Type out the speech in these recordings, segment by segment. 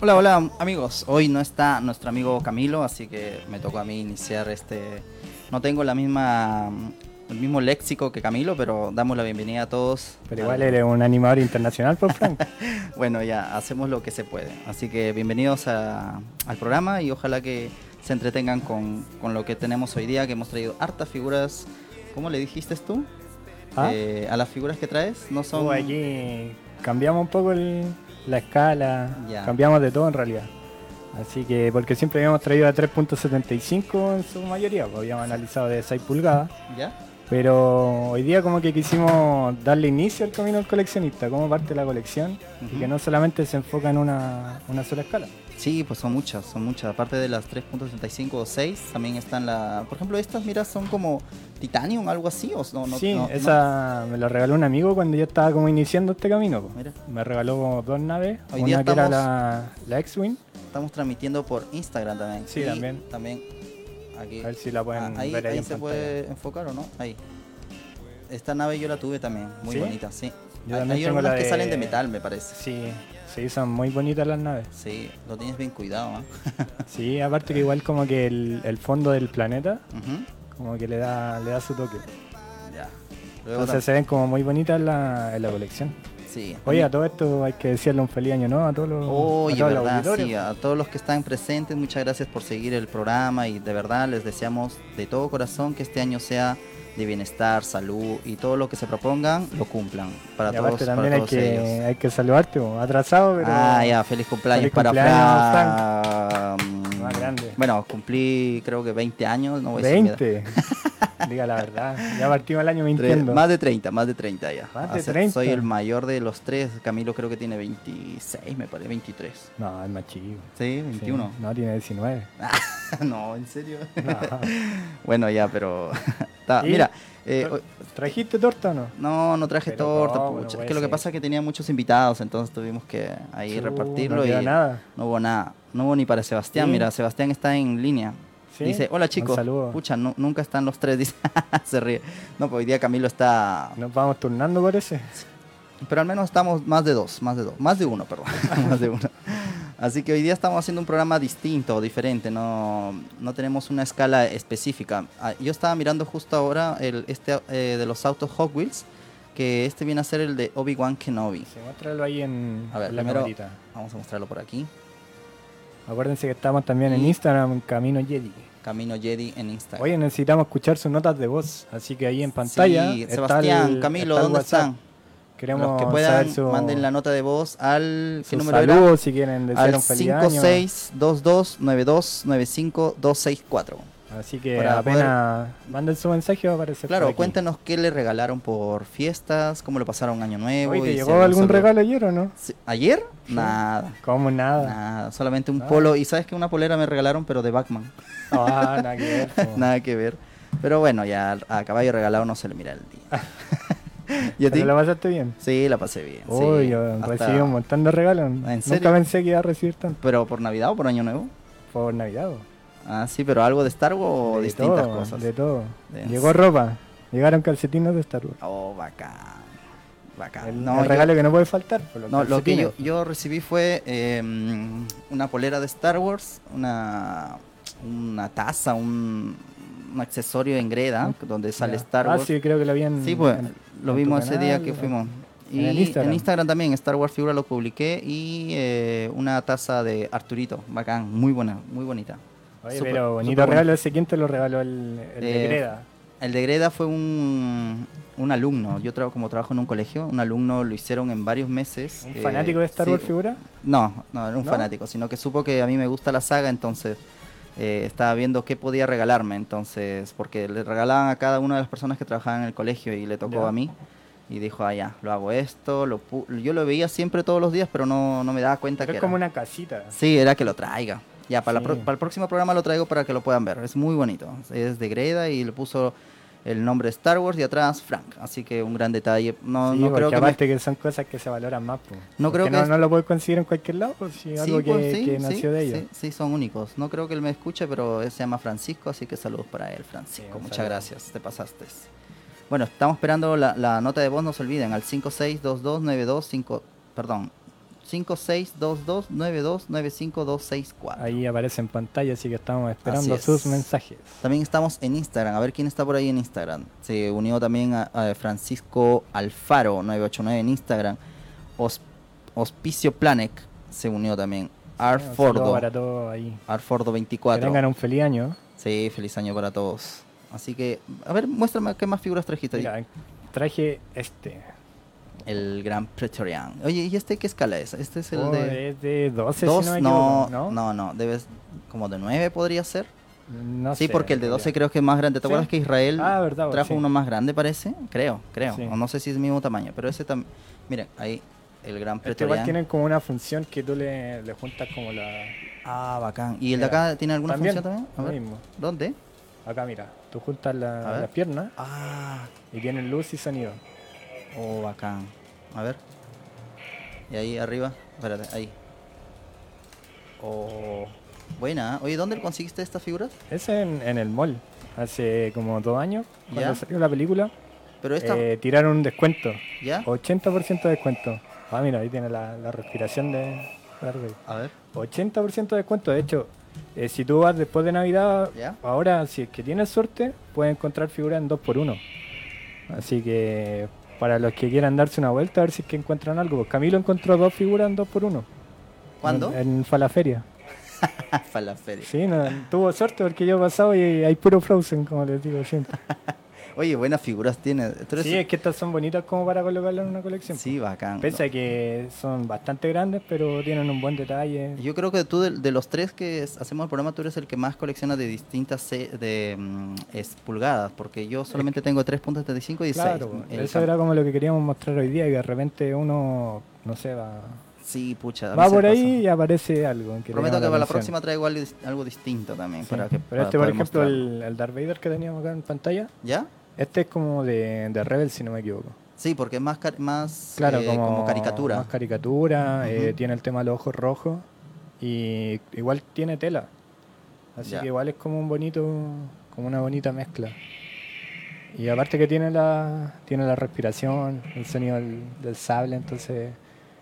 Hola, hola amigos. Hoy no está nuestro amigo Camilo, así que me tocó a mí iniciar este... No tengo la misma el mismo léxico que Camilo, pero damos la bienvenida a todos. Pero igual eres un animador internacional, por Frank. bueno, ya, hacemos lo que se puede. Así que bienvenidos al programa y ojalá que se entretengan con, lo que tenemos hoy día, que hemos traído hartas figuras. ¿Cómo le dijiste tú? ¿Ah? Eh, a las figuras que traes, no son... Uh, aquí cambiamos un poco la escala, cambiamos de todo en realidad. Así que, porque siempre habíamos traído a 3.75 en su mayoría, pues habíamos analizado de 6 pulgadas. ¿Ya? Pero hoy día como que quisimos darle inicio al camino del coleccionista, como parte de la colección, y que no solamente se enfoca en una, sola escala. Sí, pues son muchas, son muchas. Aparte de las 3.65 o 6, también están la... Por ejemplo, estas, mira, son como titanium, algo así, ¿o no? no sí, esa me la regaló un amigo cuando yo estaba como iniciando este camino. Me regaló dos naves, una que era la, la X-Wing. Estamos transmitiendo por Instagram también. Sí, también. También Aquí. A ver si la pueden ah, ahí, ver ahí, se puede enfocar o no. Ahí. Esta nave yo la tuve también, muy bonita, sí. hay, algunas que salen de metal, me parece. Sí, sí, son muy bonitas las naves. Sí, lo tienes bien cuidado. ¿eh? sí, aparte que igual como que el, el fondo del planeta, como que le da, le da su toque. Ya. Entonces se ven como muy bonitas la, en la colección. Oye, a todo esto hay que decirle un feliz año, ¿no? A todos los, Oye, a verdad, sí, a todos los que están presentes, muchas gracias por seguir el programa y de verdad les deseamos de todo corazón que este año sea de bienestar, salud y todo lo que se propongan lo cumplan para y todos. también hay, que, hay que saludarte, atrasado, pero. Ah, ya, feliz cumpleaños para Frank. Más grande. Bueno, cumplí creo que 20 años, no voy 20. Diga la verdad. Ya partimos el año mintiendo. Más de 30, más de 30 ya. Más de 30. Soy el mayor de los tres. Camilo creo que tiene 26, me parece, 23. No, es más chico. Sí, 21. No, tiene 19. no, ¿en serio? bueno, ya, pero... mira... Eh, ¿Trajiste torta o no? No, no traje torta. es que lo que pasa es que tenía muchos invitados, entonces tuvimos que ahí repartirlo. No y nada. No hubo nada. No hubo ni para Sebastián. Mira, Sebastián está en línea. Dice, hola chicos. Pucha, nunca están los tres. Dice, se ríe. No, pues hoy día Camilo está. Nos vamos turnando, parece. Pero al menos estamos más de dos, más de dos, más de uno, perdón. más de uno. Así que hoy día estamos haciendo un programa distinto, diferente, no, no tenemos una escala específica. Ah, yo estaba mirando justo ahora el, este eh, de los autos Hot Wheels, que este viene a ser el de Obi-Wan Kenobi. Sí, muéstralo ahí en a ver, la primero, Vamos a mostrarlo por aquí. Acuérdense que estamos también en Instagram, Camino Jedi. Camino Jedi en Instagram. Oye, necesitamos escuchar sus notas de voz, así que ahí en pantalla. Sí, Sebastián, Camilo, ¿dónde están? Queremos Los que puedan, manden la nota de voz al. ¿Qué número saludos, si quieren decir al un feliz 5622929564. Así que apenas manden su mensaje va a aparecer. Claro, cuéntenos qué le regalaron por fiestas, cómo lo pasaron año nuevo. Oye, ¿te llegó algún regalo ayer o no? ¿Ayer? Nada. ¿Cómo nada? Nada, solamente un polo. Y sabes que una polera me regalaron, pero de Batman. Ah, nada que ver. nada que ver. Pero bueno, ya a caballo regalado no se le mira el día. ¿Y a ti? ¿La pasaste bien? Sí, la pasé bien. Uy, yo recibí un montón de regalos. ¿En serio? Nunca pensé que iba a recibir tanto. ¿Pero por Navidad o por Año Nuevo? Por Navidad. Ah, sí, pero algo de Star Wars o distintas cosas. De todo. Llegó ropa. Llegaron calcetines de Star Wars. Oh, bacán. Bacán. El, no, regalo que no puede faltar. no, lo que yo, recibí fue em, una polera de Star Wars, una, una taza, un, un accesorio en greda, donde sale Star ah, Wars. Ah, sí, creo que lo habían. Sí, pues, lo vimos ese día que fuimos. Y en, Instagram. también, Star Wars Figura lo publiqué y eh, una taza de Arturito, bacán, muy buena, muy bonita. Oye, pero bonito regalo ese, ¿quién te lo regaló? El, de eh, Greda. El de Greda fue un, un alumno. Yo trabajo como trabajo en un colegio. Un alumno lo hicieron en varios meses. ¿Un fanático de Star Wars figura? No, no, era un fanático, sino que supo que a mí me gusta la saga, entonces eh, estaba viendo qué podía regalarme. Entonces, porque le regalaban a cada una de las personas que trabajaban en el colegio y le tocó a mí. Y dijo, ah, ya, lo hago esto. Lo yo lo veía siempre todos los días, pero no, no me daba cuenta que. Es como una casita. Sí, era que lo traiga. Ya, para, para, el próximo programa lo traigo para que lo puedan ver. Es muy bonito. Es de Greda y le puso el nombre Star Wars y atrás Frank. Así que un gran detalle. No, no creo que, aparte que son cosas que se valoran más. No creo que no, lo puedes conseguir en cualquier lado, pues, si algo que, nació de ellos. Sí, son únicos. No creo que él me escuche, pero él se llama Francisco, así que saludos para él, Francisco. Muchas gracias, te pasaste. Bueno, estamos esperando la, la, nota de voz, no se olviden, al 5622925, perdón, 5622929564. Ahí aparece en pantalla, así que estamos esperando sus mensajes. También estamos en Instagram, a ver quién está por ahí en Instagram. Se unió también a, Francisco Alfaro 989 en Instagram. Hospicio Planec se unió también. Arfordo. Para ahí. Arfordo 24. Que tengan un feliz año. Sí, feliz año para todos. Así que, a ver, muéstrame qué más figuras trajiste. Mira, traje este. El Gran Pretorian. Oye, ¿y este qué escala es? Este es el oh, de... Es de 12, no, no, no, no, debes... Como de 9 podría ser. No sí, porque el de 12 creo que es más grande. ¿Te acuerdas que Israel ah, trajo uno más grande, parece? Creo, creo. O no sé si es el mismo tamaño, pero ese también... Miren, ahí el Gran Pretorian. Este tienen como una función que tú le, le juntas como la... Ah, bacán. ¿Y el de acá tiene alguna función también? A ver. Mismo. ¿Dónde? Acá, mira. Tú juntas la, las piernas ah. y tienen luz y sonido. Oh, bacán. A ver. Y ahí arriba. Espérate, ahí. Oh. Buena. Oye, ¿dónde conseguiste estas figuras? Es en, en el mall. Hace como dos años, cuando salió la película. Pero esta... Eh, tiraron un descuento. ¿Ya? 80% de descuento. Ah, mira, ahí tiene la, la respiración de... A ver. 80% de descuento. De hecho, eh, si tú vas después de Navidad, ahora si es que tienes suerte, puedes encontrar figuras en 2x1. Así que para los que quieran darse una vuelta, a ver si es que encuentran algo. Pues Camilo encontró dos figuras en 2x1. ¿Cuándo? En, en Falaferia. Falaferia. Sí, no, tuvo suerte porque yo he pasado y hay puro Frozen, como les digo siempre. Oye, buenas figuras tiene. Sí, es que estas son bonitas como para colocarlas en una colección. Sí, bacán. Pese a que son bastante grandes, pero tienen un buen detalle. Yo creo que tú, de, los tres que hacemos el programa, tú eres el que más colecciona de distintas de, mm, es, pulgadas, porque yo solamente tengo 3.75 y 16. Claro, eso era como lo que queríamos mostrar hoy día, y de repente uno, no sé, va... Sí, pucha. Va por ahí y aparece algo. Prometo que para la próxima traigo algo, distinto también. Para que, Pero este, por ejemplo, el, el Darth Vader que teníamos acá en pantalla. ¿Ya? Este es como de, de Rebel, si no me equivoco. Sí, porque es más, más claro, eh, como, caricatura. Más caricatura, eh, tiene el tema de los ojos rojos y igual tiene tela. Así que igual es como un bonito, como una bonita mezcla. Y aparte que tiene la, tiene la respiración, el sonido del sable, entonces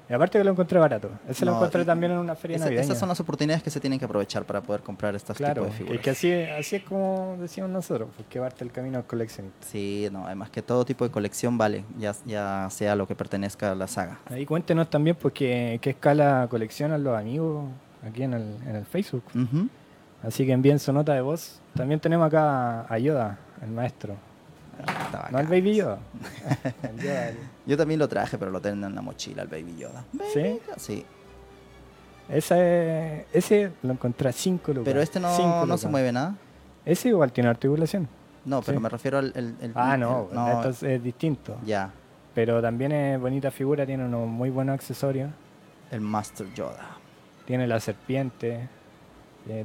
y aparte que lo encontré barato. Ese lo encontré también en una feria navideña. Esas son las oportunidades que se tienen que aprovechar para poder comprar estas claro, tipos de figuras. Y que así, así es como decíamos nosotros, porque pues, parte el camino al coleccionista. Sí, no, además que todo tipo de colección vale, ya, ya sea lo que pertenezca a la saga. Ahí cuéntenos también porque qué escala coleccionan los amigos aquí en el, en el Facebook. Así que envíen su nota de voz. También tenemos acá a Yoda, el maestro. No el Baby Yoda. Yo también lo traje, pero lo tengo en la mochila, el Baby Yoda. ¿Sí? Sí. ese lo encontré a 5 lucas. Pero este no, no se mueve nada. Ese igual tiene articulación. No, pero me refiero al... ah, no, esto es, distinto. Ya. Pero también es bonita figura, tiene unos muy buenos accesorios. El Master Yoda. Tiene la serpiente.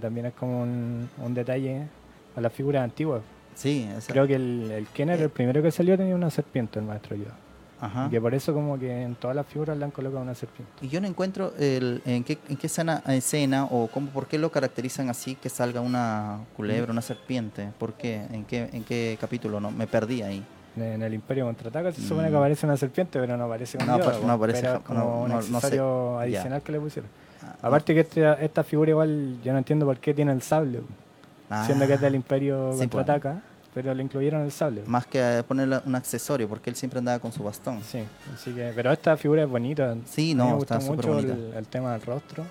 también es como un, un detalle a las figuras antiguas. Sí, creo que el, el Kenner, el eh. primero que salió, tenía una serpiente, el maestro Yoda. Ajá. Y que por eso como que en todas las figuras le han colocado una serpiente. Y yo no encuentro el, en qué, en qué escena, escena o cómo, por qué lo caracterizan así que salga una culebra, una serpiente. ¿Por qué? ¿En qué, en qué capítulo? no Me perdí ahí. En el Imperio Contraataca se supone que mm. aparece una serpiente, pero no aparece un no, no aparece como un accesorio adicional que le pusieron. Ah, Aparte que este, esta figura igual yo no entiendo por qué tiene el sable. Ah, siendo que es del Imperio sí, pues. contraataca, pero le incluyeron el sable. Más que ponerle un accesorio, porque él siempre andaba con su bastón. Sí, así que, pero esta figura es bonita. Sí, no, me gusta mucho el, tema del rostro.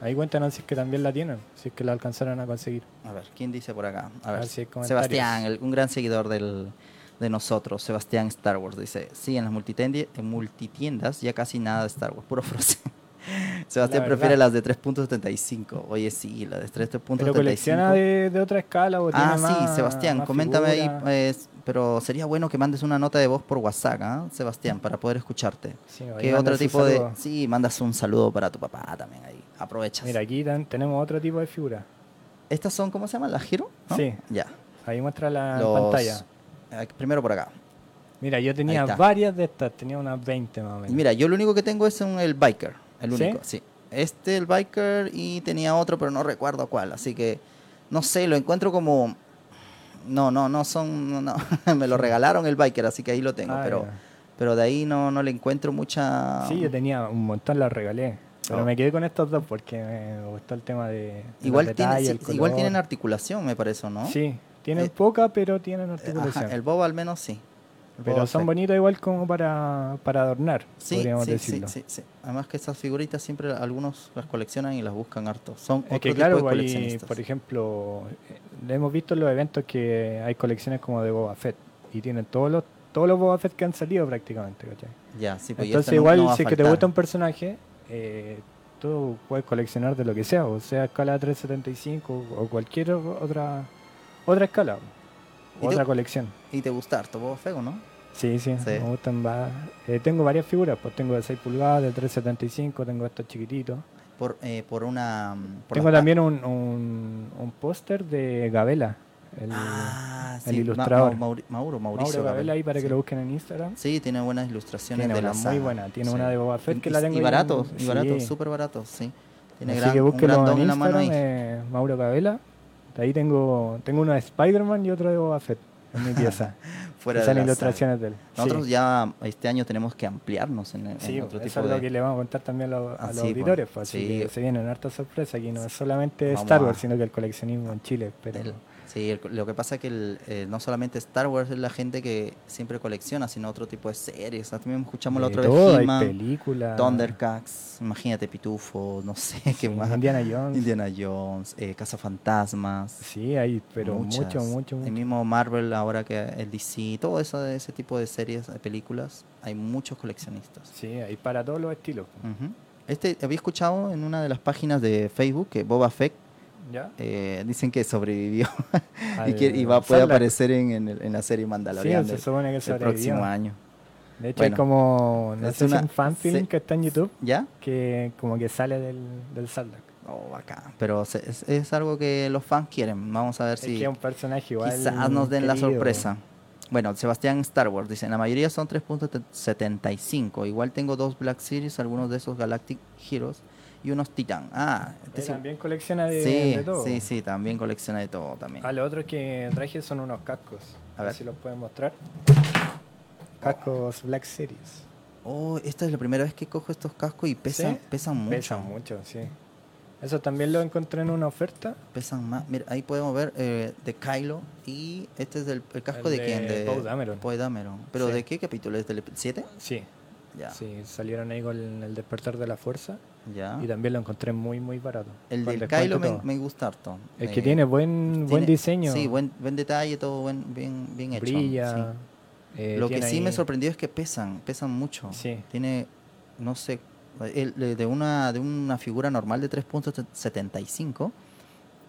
Ahí cuéntanos si es que también la tienen, si es que la alcanzaron a conseguir. A ver, ¿quién dice por acá? A ver, Sebastián, un gran seguidor del, de nosotros, Sebastián Star Wars, dice, sí, en las en multitiendas ya casi nada de Star Wars, puro Frozen. Sebastián prefiere las de 3.75. Oye, sí, la de 3.75. ¿Pero colecciona de, de, otra escala o Ah, sí, Sebastián, coméntame ahí. Pues, pero sería bueno que mandes una nota de voz por WhatsApp, ¿ah? Sebastián, para poder escucharte. Sí, ¿Qué otro tipo de...? Sí, mandas un saludo para tu papá también ahí. Aprovechas. Mira, aquí tenemos otro tipo de figura. ¿Estas son, cómo se llaman? ¿Las Giro? Sí. Ya. Ahí muestra la pantalla. Primero por acá. Mira, yo tenía varias de estas, tenía unas 20 más o menos. Mira, yo lo único que tengo es un, el Biker. El único, ¿Sí? Este, el biker, y tenía otro, pero no recuerdo cuál. Así que, no sé, lo encuentro como... No, no, no son... No, me lo regalaron el biker, así que ahí lo tengo. Ah, pero, Pero de ahí no, no le encuentro mucha... Sí, yo tenía un montón, la regalé. Pero oh. me quedé con estos dos porque me gustó el tema de... igual, tiene, igual tienen articulación, me parece, ¿no? Sí, tienen eh, poca, pero tienen articulación. el boba al menos sí. Pero son bonitos igual como para, para adornar, sí, podríamos sí, decirlo. Sí, sí, Además que estas figuritas siempre algunos las coleccionan y las buscan harto. Son es que claro, por ejemplo, eh, hemos visto en los eventos que hay colecciones como de Boba Fett y tienen todos los todos los Boba Fett que han salido prácticamente, Ya, sí, pues Entonces igual si es que te gusta un personaje, eh, tú puedes coleccionar de lo que sea, o sea escala 375 o cualquier otra otra escala, otra colección. ¿Y te gusta harto Boba Fett o no? Sí, sí, me gustan. Eh, tengo varias figuras, pues tengo de 6 pulgadas, de 375, tengo estos chiquititos. Por, eh, por una... tengo también un, un, un póster de Gabela, el, ah, el ilustrador. Mauro, Mauricio. Mauro Gabela, ahí para que lo busquen en Instagram. Sí, tiene buenas ilustraciones tiene de una la muy buena. Tiene una de Boba Fett que la tengo. Y barato, y barato, súper barato, sí. Tiene Así gran, que búsquenlo en Instagram, eh, Mauro Gabela. De ahí tengo, tengo uno de Spider-Man y otro de Boba Fett en mi pieza. Fuera de ilustraciones de él. Nosotros ya este año tenemos que ampliarnos en, en sí, otro tipo eso es lo que le vamos a contar también a, los, a los auditores. Pues, así que se vienen hartas sorpresas. Aquí no es solamente Star Wars, sino que el coleccionismo en Chile. Pero... Sí, lo que pasa es que eh, no solamente Star Wars es la gente que siempre colecciona, sino otro tipo de series. También escuchamos la otra todo, vez películas. Thundercats, imagínate Pitufo, no sé qué más. Indiana Jones. Indiana Jones, eh, Fantasmas. Sí, hay, pero mucho, mucho, mucho. El mismo Marvel, ahora que el DC, todo eso, ese tipo de series, de películas, hay muchos coleccionistas. Sí, hay para todos los estilos. Este había escuchado en una de las páginas de Facebook que Boba Fett eh, dicen que sobrevivió y, que, y va, puede aparecer en, en, la serie Mandalorian sí, el próximo año. De hecho, hay como no sé un fanfilm que está en YouTube ¿Ya? que como que sale del, del Oh, acá. Pero es, es, algo que los fans quieren. Vamos a ver si. Que un personaje igual. Quizás nos den la sorpresa. Bueno, Sebastián Star Wars dice: La mayoría son 3.75. Igual tengo dos Black Series, algunos de esos Galactic Heroes y unos Titan. Ah, este también colecciona de, todo. Sí, sí, también colecciona de todo también. Ah, lo otro que traje son unos cascos. A, ver si los pueden mostrar. Cascos Black Series. Oh, esta es la primera vez que cojo estos cascos y pesan, pesan mucho. Pesan mucho, sí. Eso también lo encontré en una oferta. Pesan más. Mira, ahí podemos ver eh, de Kylo y este es el, casco de, quién? De Poe Dameron. Poe Dameron. ¿Pero de qué capítulo? ¿Es del 7? Sí. Ya. Sí, salieron ahí con el despertar de la fuerza. Y también lo encontré muy, muy barato. El del Kylo me, gusta harto. Es que tiene buen buen diseño. Sí, buen, buen detalle, todo buen, bien, bien hecho. Brilla. Eh, lo que sí me sorprendió es que pesan, pesan mucho. Sí. Tiene, no sé, de, una, de una figura normal de 3.75,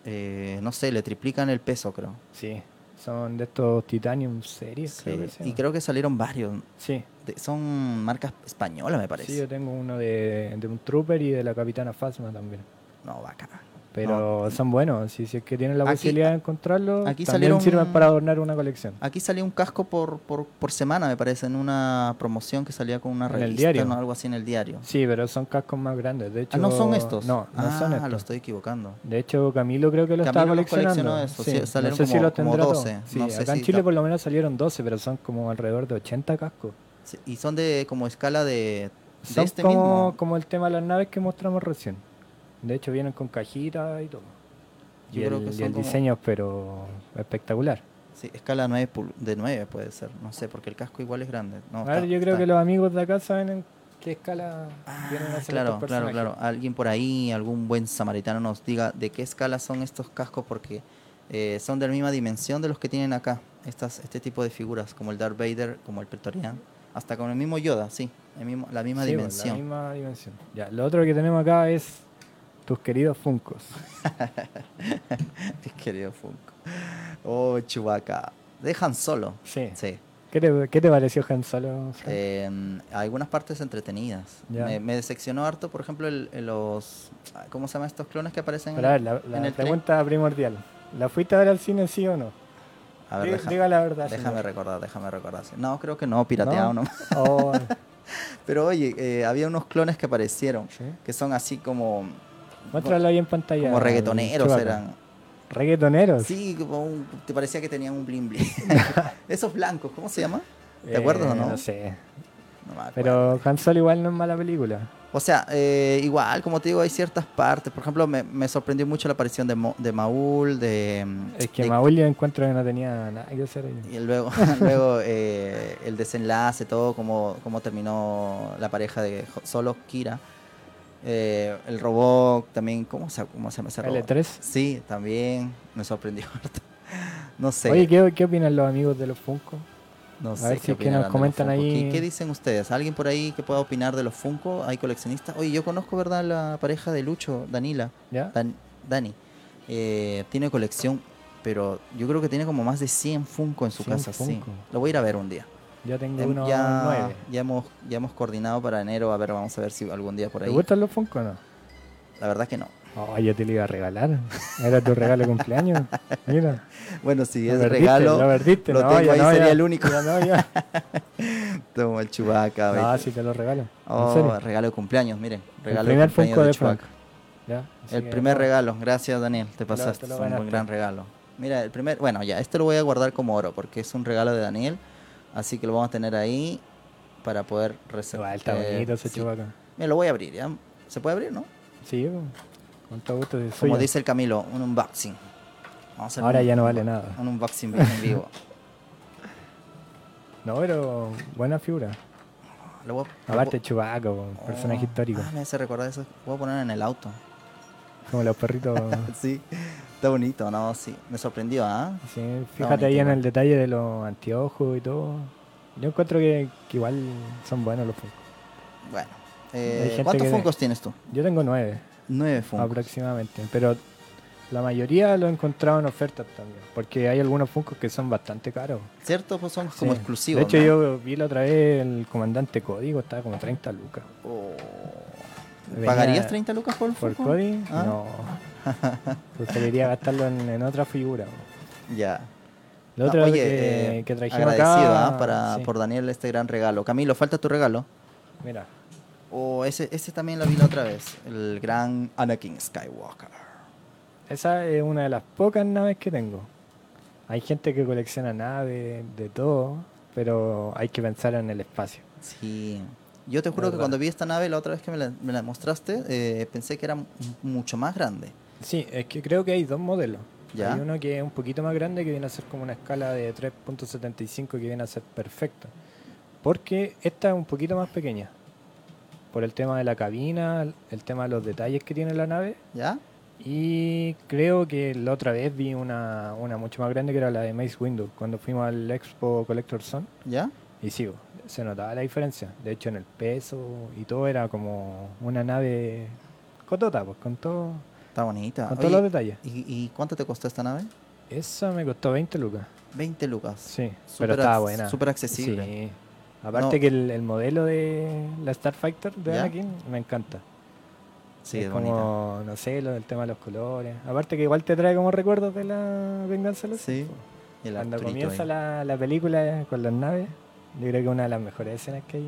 eh, no sé, le triplican el peso, creo. Sí. Son de estos Titanium Series, Y creo que salieron varios. Sí. son marcas españolas, me parece. Sí, yo tengo uno de, de un Trooper y de la Capitana Fasma también. No, bacana. Pero son buenos, si, es que tienen la posibilidad de encontrarlo, aquí también sirven para adornar una colección. Aquí salió un casco por, por, por, semana, me parece, en una promoción que salía con una revista, el diario? ¿no? algo así en el diario. Sí, pero son cascos más grandes, de hecho... Ah, ¿no son estos? No, no ah, son estos. lo estoy equivocando. De hecho, Camilo creo que lo está coleccionando. Eso, sí, salieron no sé como, si los 12. Sí, acá en Chile por lo menos salieron 12, pero son como alrededor de 80 cascos. y son de como escala de, de este como, mismo. como el tema de las naves que mostramos recién. De hecho, vienen con cajita y todo y el, diseño, pero espectacular. Sí, escala 9 de 9 puede ser, no sé, porque el casco igual es grande. a ver, yo creo que los amigos de acá saben en qué escala ah, vienen a ser Claro, claro, claro. Alguien por ahí, algún buen samaritano nos diga de qué escala son estos cascos, porque eh, son de la misma dimensión de los que tienen acá, estas, este tipo de figuras, como el Darth Vader, como el Pretorian, hasta con el mismo Yoda, sí, el mismo, la misma dimensión. La misma dimensión. Ya, lo otro que tenemos acá es tus queridos Funcos. Mis queridos Funcos. Oh, Chubaca. Dejan solo. Sí. sí. ¿Qué te, ¿Qué te, pareció Han Solo? Eh, algunas partes entretenidas. Me, me, decepcionó harto, por ejemplo, el, los. ¿Cómo se llaman estos clones que aparecen en, la, en el pregunta primordial. ¿La fuiste a ver al cine, sí o no? A ver, diga, la verdad. Déjame recordar, déjame recordar. No, creo que no, pirateado no. Oh. Pero oye, eh, había unos clones que aparecieron, que son así como Muéstralo ahí en pantalla. Como reggaetoneros eran. ¿Reggaetoneros? Sí, como te parecía que tenían un bling bling. Esos blancos, ¿cómo se llama? ¿Te acuerdas o no? No sé. Pero Han Solo igual no es mala película. O sea, eh, igual, como te digo, hay ciertas partes. Por ejemplo, me, sorprendió mucho la aparición de, de Maul. De, es que Maul yo encuentro que no tenía nada que hacer ahí. Y luego, luego eh, el desenlace, todo, cómo, cómo terminó la pareja de Solo Kira. Eh, el robot también, ¿cómo se, cómo se llama ese robot? L3. Sí, también me sorprendió. no sé. Oye, ¿qué, ¿qué opinan los amigos de los Funko? No sé si que nos comentan ahí. ¿Qué, dicen ustedes? ¿Alguien por ahí que pueda opinar de los Funko? ¿Hay coleccionistas? Oye, yo conozco, ¿verdad? La pareja de Lucho, Danila. ¿Ya? Dani. Eh, tiene colección, pero yo creo que tiene como más de 100 Funko en su casa. Sí. Lo voy a ir a ver un día. Ya tengo em, uno ya, nueve. Ya hemos, ya hemos coordinado para enero. A ver, vamos a ver si algún día por ahí. ¿Te gustan los Funko o no? La verdad que no. Oh, yo te lo iba a regalar. Era tu regalo de cumpleaños. Mira. Bueno, si es regalo. Lo, perdiste, lo no, tengo ahí, no, sería el único. Ya no, ya. Toma el chubaca. Ah, sí te lo regalo. Oh, regalo de cumpleaños, miren. Regalo el primer de cumpleaños Funko de. ¿Ya? el primer regalo. Gracias, Daniel. Te pasaste. Te un gran regalo. Mira, el primer. Bueno, ya, este lo voy a guardar como oro porque es un regalo de Daniel. Así que lo vamos a tener ahí para poder reservar. Está bonito ese sí. Me lo voy a abrir, ¿ya? ¿Se puede abrir, no? Sí, con todo gusto. Como dice el Camilo, un unboxing. Ahora ya no vale nada. Un unboxing en vivo. no, pero buena figura. Lo Aparte Chubaco, personaje oh, histórico. Ah, me hace recordar eso. Voy a poner en el auto. Como los perritos. sí, está bonito, ¿no? Sí, me sorprendió, ¿ah? Sí, fíjate ahí en el detalle de los anteojos y todo. Yo encuentro que, igual son buenos los Funkos. Bueno, eh, ¿cuántos Funkos tienes tú? Yo tengo nueve. Nueve Funkos. Aproximadamente, pero la mayoría lo he encontrado en ofertas también, porque hay algunos Funkos que son bastante caros. ¿Cierto? Pues son como exclusivos. De hecho, yo vi la otra vez el comandante Código, estaba como 30 lucas. Oh. ¿Pagarías 30 lucas por el ¿Por Cody? ¿Ah? No. Preferiría gastarlo en, otra figura. Ya. Lo otro oye, que, eh, que trajimos acá, ¿ah? para, por Daniel este gran regalo. Camilo, falta tu regalo. Mira. O ese, ese también lo vi la otra vez. El gran Anakin Skywalker. Esa es una de las pocas naves que tengo. Hay gente que colecciona naves, de todo, pero hay que pensar en el espacio. Sí. Yo te juro que cuando vi esta nave la otra vez que me la, mostraste, eh, pensé que era mucho más grande. Sí, es que creo que hay dos modelos. Hay uno que es un poquito más grande, que viene a ser como una escala de 3.75, que viene a ser perfecta. Porque esta es un poquito más pequeña. Por el tema de la cabina, el tema de los detalles que tiene la nave. ¿Ya? Y creo que la otra vez vi una, una mucho más grande que era la de Mace Window, cuando fuimos al Expo Collector Zone. ¿Ya? Y sigo, se notaba la diferencia. De hecho, en el peso y todo era como una nave cotota, pues con todo. Está bonita. Con todos los detalles. ¿y, cuánto te costó esta nave? Esa me costó 20 lucas. 20 lucas. Sí, pero estaba buena. Súper accesible. Sí. Aparte que el, modelo de la Starfighter de Anakin me encanta. Sí, es, como, no sé, lo del tema de los colores. Aparte que igual te trae como recuerdos de la venganza de los Sí. Cuando comienza la, la, película con las naves, yo creo que una de las mejores escenas que hay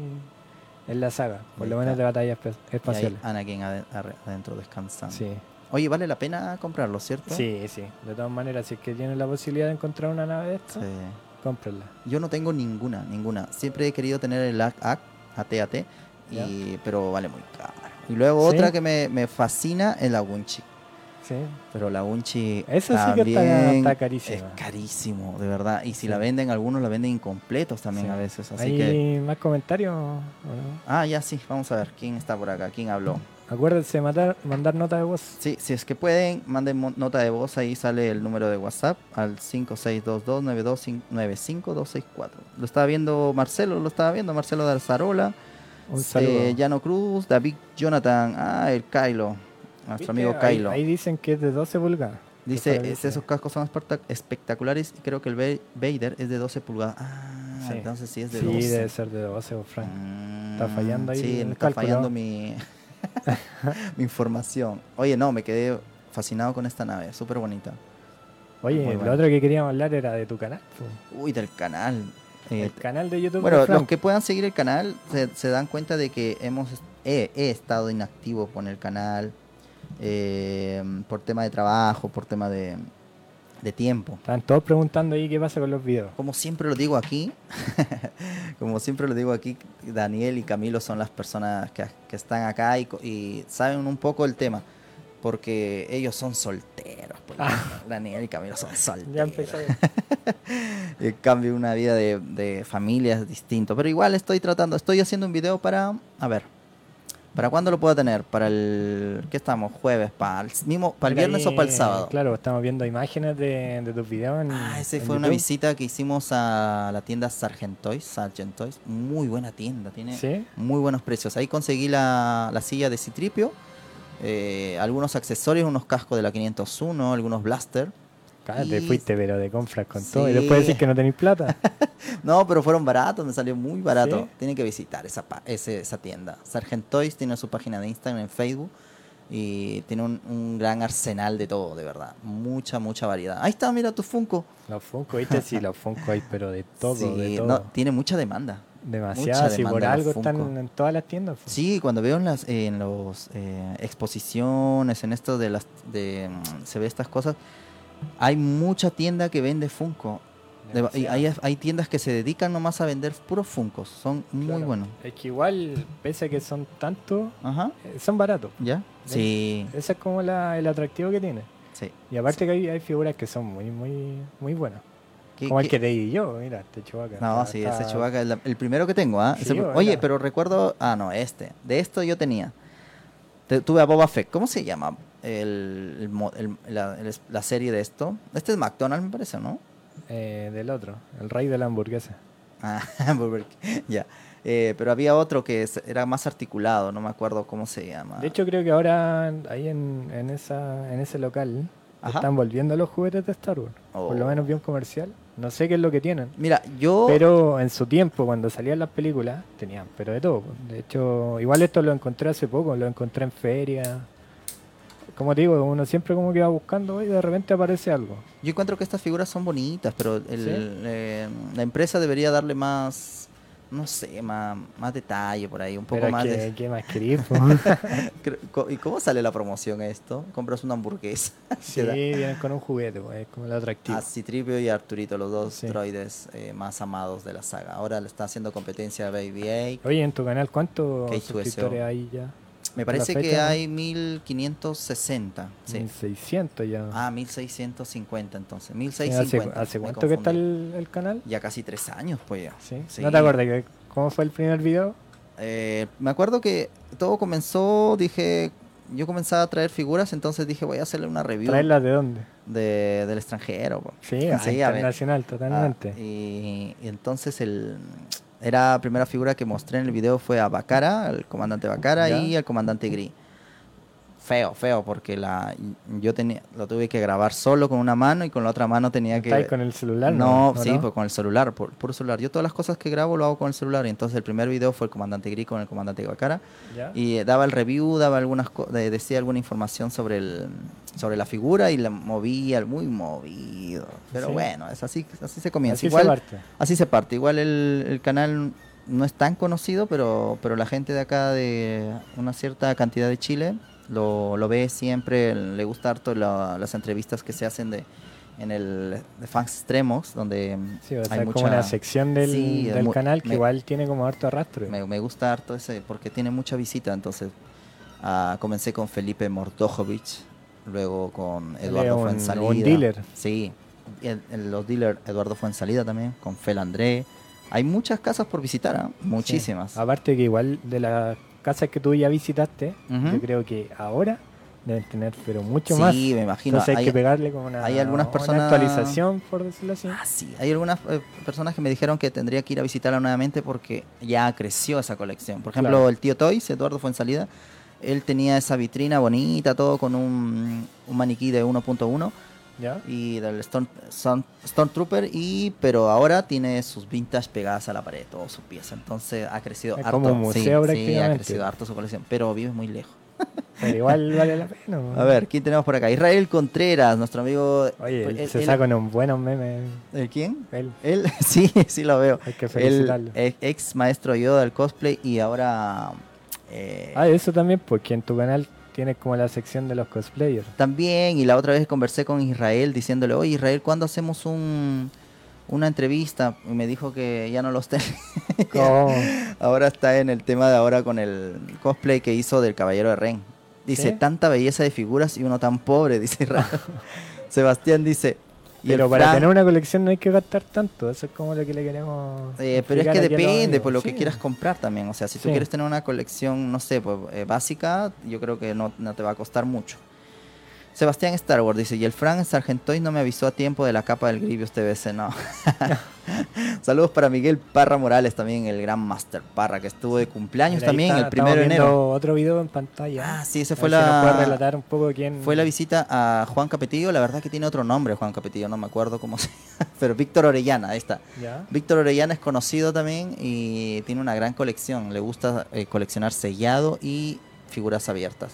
en la saga, por lo menos de batallas espaciales. Anakin adentro descansando. Sí. Oye, vale la pena comprarlo, ¿cierto? Sí, sí. De todas maneras, si es que tienes la posibilidad de encontrar una nave de esta, sí. Yo no tengo ninguna, ninguna. Siempre he querido tener el AT, AT, y, pero vale muy caro. Y luego otra que me, me fascina es la Wunchi. Sí. Pero la Unchi Eso sí que está, está carísimo. Es carísimo, de verdad. Y si la venden, algunos la venden incompletos también a veces. Así ¿Hay que... más comentarios? Ah, ya sí. Vamos a ver quién está por acá, quién habló. Acuérdense de mandar nota de voz. Sí, si es que pueden, manden nota de voz. Ahí sale el número de WhatsApp al 5622-9295264. Lo estaba viendo Marcelo, lo estaba viendo Marcelo de Alzarola. Un saludo. Eh, Llano Cruz, David Jonathan, ah, el Kylo. Nuestro amigo Kylo. Ahí, dicen que es de 12 pulgadas. Dice, esos cascos son espectaculares y creo que el Vader es de 12 pulgadas. Ah, entonces sí es de 12. Sí, debe ser de 12, Frank. Mm, está fallando ahí. Sí, me está fallando mi, mi información. Oye, no, me quedé fascinado con esta nave, súper bonita. Oye, lo otro que queríamos hablar era de tu canal. Uy, del canal. El eh, canal de YouTube. Bueno, los que puedan seguir el canal se, dan cuenta de que hemos he, he estado inactivo con el canal eh, por tema de trabajo, por tema de, tiempo. Están todos preguntando ahí qué pasa con los videos. Como siempre lo digo aquí, como siempre lo digo aquí, Daniel y Camilo son las personas que, están acá y, saben un poco el tema, porque ellos son solteros. Pues, ah. Daniel y Camilo son solteros. Ya empezó. en cambio, una vida de, de familia es distinto, pero igual estoy tratando, estoy haciendo un video para, a ver, ¿Para cuándo lo puedo tener? ¿Para el. ¿Qué estamos? ¿Jueves? ¿Para el, mismo, para el viernes o para el sábado? Claro, estamos viendo imágenes de, de tus videos. ah, esa fue una visita que hicimos a la tienda Sargentoys. Sargentoys. Muy buena tienda, tiene muy buenos precios. Ahí conseguí la, la silla de Citripio, eh, algunos accesorios, unos cascos de la 501, algunos blaster te fuiste, pero de compras con todo. Y después decís que no tenéis plata. no, pero fueron baratos, me salió muy barato. Tienen que visitar esa, esa tienda. Sargent Toys tiene su página de Instagram, en Facebook. Y tiene un, gran arsenal de todo, de verdad. Mucha, mucha variedad. Ahí está, mira tu Funko. Los Funko, viste, sí, los Funko hay, pero de todo, de todo. tiene mucha demanda. Demasiado, y por algo están en todas las tiendas. Pues. Sí, cuando veo en las en los eh, exposiciones, en esto de las de mm, se ve estas cosas, hay mucha tienda que vende Funko. hay, hay, tiendas que se dedican nomás a vender puros Funcos. Son muy buenos. Es que igual, pese a que son tantos, eh, son baratos. ¿Ya? Sí. Ese es como el atractivo que tiene. Sí. Y aparte que hay, hay, figuras que son muy, muy, muy buenas. Como el que te di yo, mira, este Chubaca. No, sí, ese Chubaca es el primero que tengo. ¿ah? oye, pero recuerdo. Ah, no, este. De esto yo tenía. tuve a Boba Fett. ¿Cómo se llama? El, la, serie de esto. Este es McDonald's, me parece, ¿no? Eh, del otro, el rey de la hamburguesa. Ah, ya. Eh, pero había otro que era más articulado, no me acuerdo cómo se llama. De hecho, creo que ahora ahí en, en, esa, en ese local están volviendo los juguetes de Star Wars. Por lo oh. menos bien comercial. No sé qué es lo que tienen. Mira, yo. Pero en su tiempo, cuando salían las películas, tenían, pero de todo. De hecho, igual esto lo encontré hace poco, lo encontré en feria como te digo, uno siempre como que va buscando y de repente aparece algo. Yo encuentro que estas figuras son bonitas, pero eh, la empresa debería darle más, no sé, más, más detalle por ahí, un poco más de... ¿Qué más querís? ¿Y cómo sale la promoción esto? Compras una hamburguesa. sí, vienen con un juguete, pues, es como el atractivo. Así ah, Tripio y Arturito, los dos droides eh, más amados de la saga. Ahora le está haciendo competencia a Baby 8. Oye, en tu canal, ¿cuántos suscriptores hay ya? Me parece que hay 1560. Sí. 1600 ya. Ah, 1650 entonces. 1650. ¿Hace, cuánto que está el, canal? Ya casi tres años, pues ya. ¿Sí? no te acuerdas cómo fue el primer video? Eh, me acuerdo que todo comenzó, dije, yo comenzaba a traer figuras, entonces dije, voy a hacerle una review. ¿Traerlas de dónde? De, del extranjero. Sí, sí internacional, totalmente. Ah, y, y, entonces el, era la primera figura que mostré en el video fue a Bacara, el comandante Bacara y el comandante Gris feo, feo, porque la yo tenía lo tuve que grabar solo con una mano y con la otra mano tenía que... ¿Estás con el celular? No, sí, pues con el celular, por, puro celular. Yo todas las cosas que grabo lo hago con el celular. Y entonces el primer video fue el comandante Gris con el comandante Guacara. Y eh, daba el review, daba algunas decía alguna información sobre el sobre la figura y la movía, muy movido. Pero bueno, es así, así se comienza. Así Igual, se parte. Así se parte. Igual el, el canal no es tan conocido, pero, pero la gente de acá de una cierta cantidad de Chile lo, lo ve siempre, le gusta harto las entrevistas que se hacen de en el de fans extremos donde hay mucha, como una sección del, del canal que igual tiene como harto arrastre. me, me, gusta harto ese porque tiene mucha visita entonces uh, comencé con Felipe Mordojovic luego con Eduardo Fuensalida. un dealer. Sí en, los dealers Eduardo Fuensalida también con Fel André. Hay muchas casas por visitar ¿eh? muchísimas. Aparte que igual de la casas que tú ya visitaste, yo creo que ahora deben tener pero mucho más. Sí, me imagino. Entonces hay, que pegarle como una, hay algunas personas, actualización, por decirlo así. Ah, sí. Hay algunas eh, personas que me dijeron que tendría que ir a visitarla nuevamente porque ya creció esa colección. Por ejemplo, el tío Toys, Eduardo fue en salida, él tenía esa vitrina bonita, todo con un, un maniquí de 1.1 y del Storm, Stormtrooper, y, pero ahora tiene sus vintage pegadas a la pared, todo su pieza. Entonces ha crecido harto. Como museo sí, ha crecido harto su colección, pero vive muy lejos. Pero igual vale la pena. A ver, ¿quién tenemos por acá? Israel Contreras, nuestro amigo. Oye, pues, se saca un buenos memes. ¿El quién? Él. Él, sí, sí lo veo. Hay que felicitarlo. El ex maestro yo del cosplay y ahora. Eh, ah, eso también, porque en tu canal Tienes como la sección de los cosplayers. También, y la otra vez conversé con Israel diciéndole, oye Israel, ¿cuándo hacemos un, una entrevista y me dijo que ya no los tenía. Oh. ahora está en el tema de ahora con el cosplay que hizo del Caballero de Ren. Dice, tanta belleza de figuras y uno tan pobre, dice Sebastián dice, pero para tener una colección no hay que gastar tanto, eso es como lo que le queremos. Eh, pero es que depende por lo que quieras comprar también. O sea, si tú quieres tener una colección, no sé, pues, eh, básica, yo creo que no, no te va a costar mucho. Sebastián Star Wars dice, y el Frank Sargentoy no me avisó a tiempo de la capa del Grievous TBC, no. Saludos para Miguel Parra Morales también, el gran Master Parra, que estuvo de cumpleaños también el primero de enero. otro video en pantalla. Ah, sí, ese fue la... relatar un poco quién... Fue la visita a Juan Capetillo, la verdad que tiene otro nombre Juan Capetillo, no me acuerdo cómo se pero Víctor Orellana, ahí está. Víctor Orellana es conocido también y tiene una gran colección, le gusta eh, coleccionar sellado y figuras abiertas,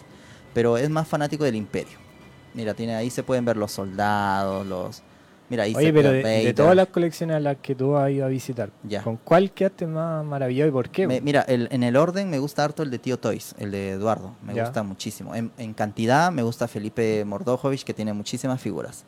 pero es más fanático del imperio. Mira, tiene ahí se pueden ver los soldados, los... Mira, ahí Oye, pero de, todas las colecciones a las que tú has ido a visitar, ¿con cuál quedaste más maravillado y por qué? mira, en el orden me gusta harto el de Tío Toys, el de Eduardo, me gusta muchísimo. En, en, cantidad me gusta Felipe Mordojovic, que tiene muchísimas figuras.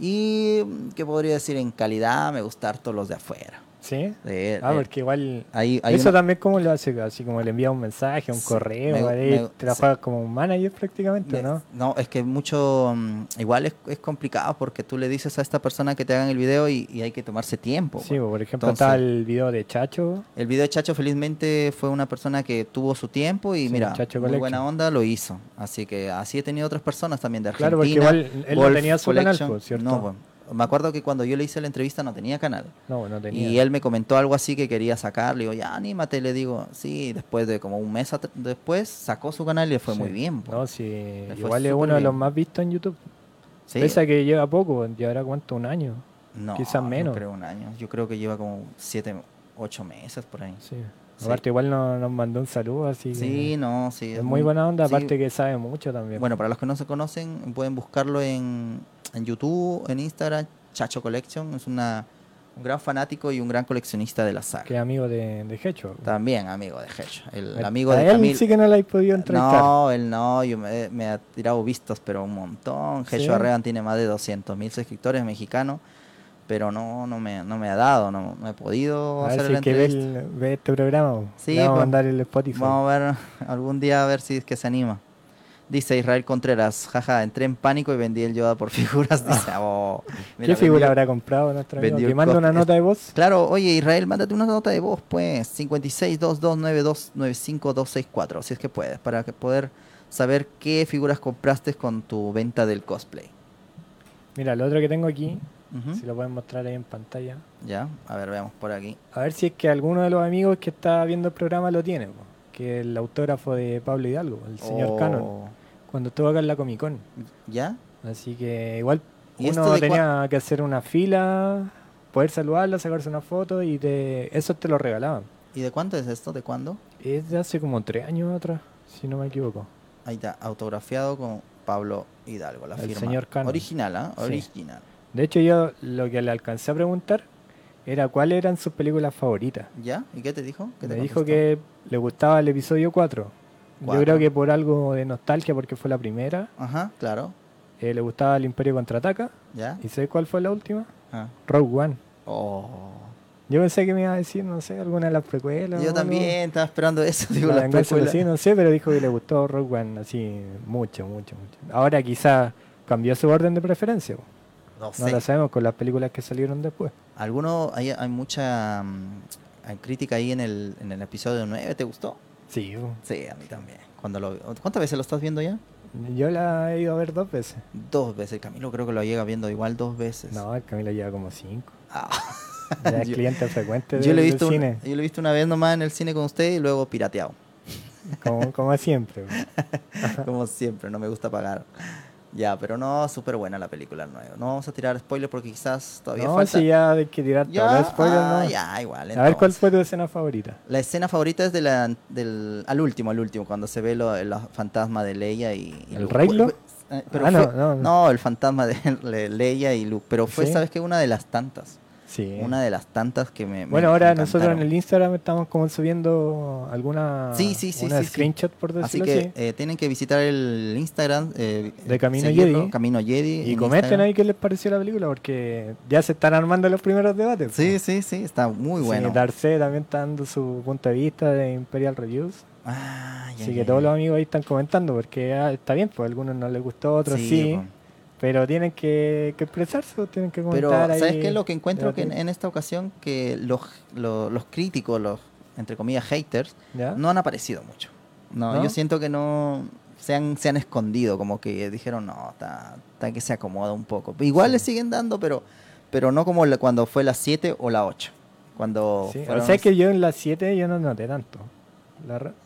Y, ¿qué podría decir? En calidad me gusta harto los de afuera. ¿Sí? ah, porque igual. eso también, como lo hace? Así como le envía un mensaje, un correo, te la juegas como un manager prácticamente, ¿no? No, es que mucho. Mm, igual es, es, complicado porque tú le dices a esta persona que te hagan el video y, hay que tomarse tiempo. Sí, por ejemplo, está el video de Chacho. El video de Chacho, felizmente, fue una persona que tuvo su tiempo y mira, muy buena onda lo hizo. Así que así he tenido otras personas también de Argentina. Claro, porque igual él no tenía su canal, ¿cierto? No, me acuerdo que cuando yo le hice la entrevista no tenía canal. No, no tenía. Y él me comentó algo así que quería sacar. Le digo, ya, anímate. Le digo, sí. Después de como un mes después, sacó su canal y le fue muy bien. No, sí. Igual es uno de los más vistos en YouTube. Sí. Pese que lleva poco, llevará cuánto, un año. No, quizás menos. No creo un año. Yo creo que lleva como siete, ocho meses por ahí. Sí. Aparte, igual nos, mandó un saludo, así. Sí, no, sí. Es, muy buena onda, aparte que sabe mucho también. Bueno, para los que no se conocen, pueden buscarlo en, en YouTube, en Instagram, Chacho Collection, es una, un gran fanático y un gran coleccionista de la saga. Que amigo de, de Hecho. También amigo de Hecho. El, amigo de él sí que no la he podido entrevistar. No, él no, yo me, ha tirado vistos, pero un montón. Hecho Arrean tiene más de 200 mil suscriptores mexicanos pero no no me, no me ha dado, no, he podido hacer si que ve, ve, este programa. Sí, vamos a pues, mandar el Spotify. Vamos a ver algún día a ver si es que se anima. Dice Israel Contreras, jaja, entré en pánico y vendí el Yoda por figuras. Dice, oh, ¿Qué figura habrá comprado nuestro amigo? ¿Que manda una nota de voz? Claro, oye Israel, mándate una nota de voz, pues, 5622929564, si es que puedes, para que poder saber qué figuras compraste con tu venta del cosplay. Mira, lo otro que tengo aquí, si lo pueden mostrar ahí en pantalla. Ya, a ver, veamos por aquí. A ver si es que alguno de los amigos que está viendo el programa lo tiene, que el autógrafo de Pablo Hidalgo, el señor Canon. Oh cuando estuvo acá en la Comic Con. ¿Ya? Así que igual uno tenía que hacer una fila, poder saludarla, sacarse una foto y de eso te lo regalaban. ¿Y de cuánto es esto? ¿De cuándo? Es de hace como tres años atrás, si no me equivoco. Ahí está, autografiado con Pablo Hidalgo, la El señor Cano. Original, ¿ah? Original. De hecho, yo lo que le alcancé a preguntar era cuáles eran sus películas favoritas. ¿Ya? ¿Y qué te dijo? me dijo que le gustaba el episodio 4 yo creo que por algo de nostalgia, porque fue la primera. Ajá, claro. Eh, le gustaba el Imperio Contraataca. ¿Ya? ¿Y sé cuál fue la última? Ah. Rogue One. Oh. Yo pensé que me iba a decir, no sé, alguna de las precuelas. Yo también estaba esperando eso, digo, la las Sí, no sé, pero dijo que le gustó Rogue One, así, mucho, mucho, mucho. Ahora quizá cambió su orden de preferencia. No, sé. no lo sabemos con las películas que salieron después. ¿Alguno, hay, hay mucha mm, crítica ahí en el, en el episodio 9, ¿te gustó? Sí. Sí, a mí también. Cuando lo, ¿Cuántas veces lo estás viendo ya? Yo la he ido a ver dos veces. Dos veces. Camilo creo que lo llega viendo igual dos veces. No, el Camilo lleva como cinco. Ah. Ya es cliente frecuente yo lo he visto cine. yo lo he visto una vez nomás en el cine con usted y luego pirateado. Como, como siempre. como siempre, no me gusta pagar. Ya, pero no, súper buena la película nueva. No vamos a tirar spoiler porque quizás todavía no, falta. No, ya hay que tirar ya, spoiler, ah, no. Ya, igual. A ver, ¿cuál fue tu escena favorita? La escena favorita es de la, del, al último, al último, cuando se ve lo, el fantasma de Leia y... ¿El Reylo? Eh, pero ah, no, no, no, el fantasma de Leia y Luke. Pero fue, ¿sabes qué? Una de las tantas. Sí. Una de las tantas que me. Bueno, ahora nosotros en el Instagram estamos como subiendo alguna. Sí, sí, sí. Una screenshot, por decirlo así. que eh, tienen que visitar el Instagram eh, de Camino Jedi. Camino Jedi. Y comenten ahí qué les pareció la película, porque ya se están armando los primeros debates. Sí, sí, sí. Está muy bueno. Sí, Darce también está dando su punto de vista de Imperial Reviews. Ah, Así que todos los amigos ahí están comentando, porque ah, está bien, pues a algunos no les gustó, otros sí. Pero tienen que, expresarse, tienen que comentar Pero, ¿sabes qué es lo que encuentro? Que en, esta ocasión que los, los, críticos, los, entre comillas, haters, no han aparecido mucho. No, yo siento que no se han, se han escondido, como que dijeron, no, está, que se acomoda un poco. Igual le siguen dando, pero, pero no como cuando fue la 7 o la 8. Cuando sí, o sea que yo en la 7 yo no noté tanto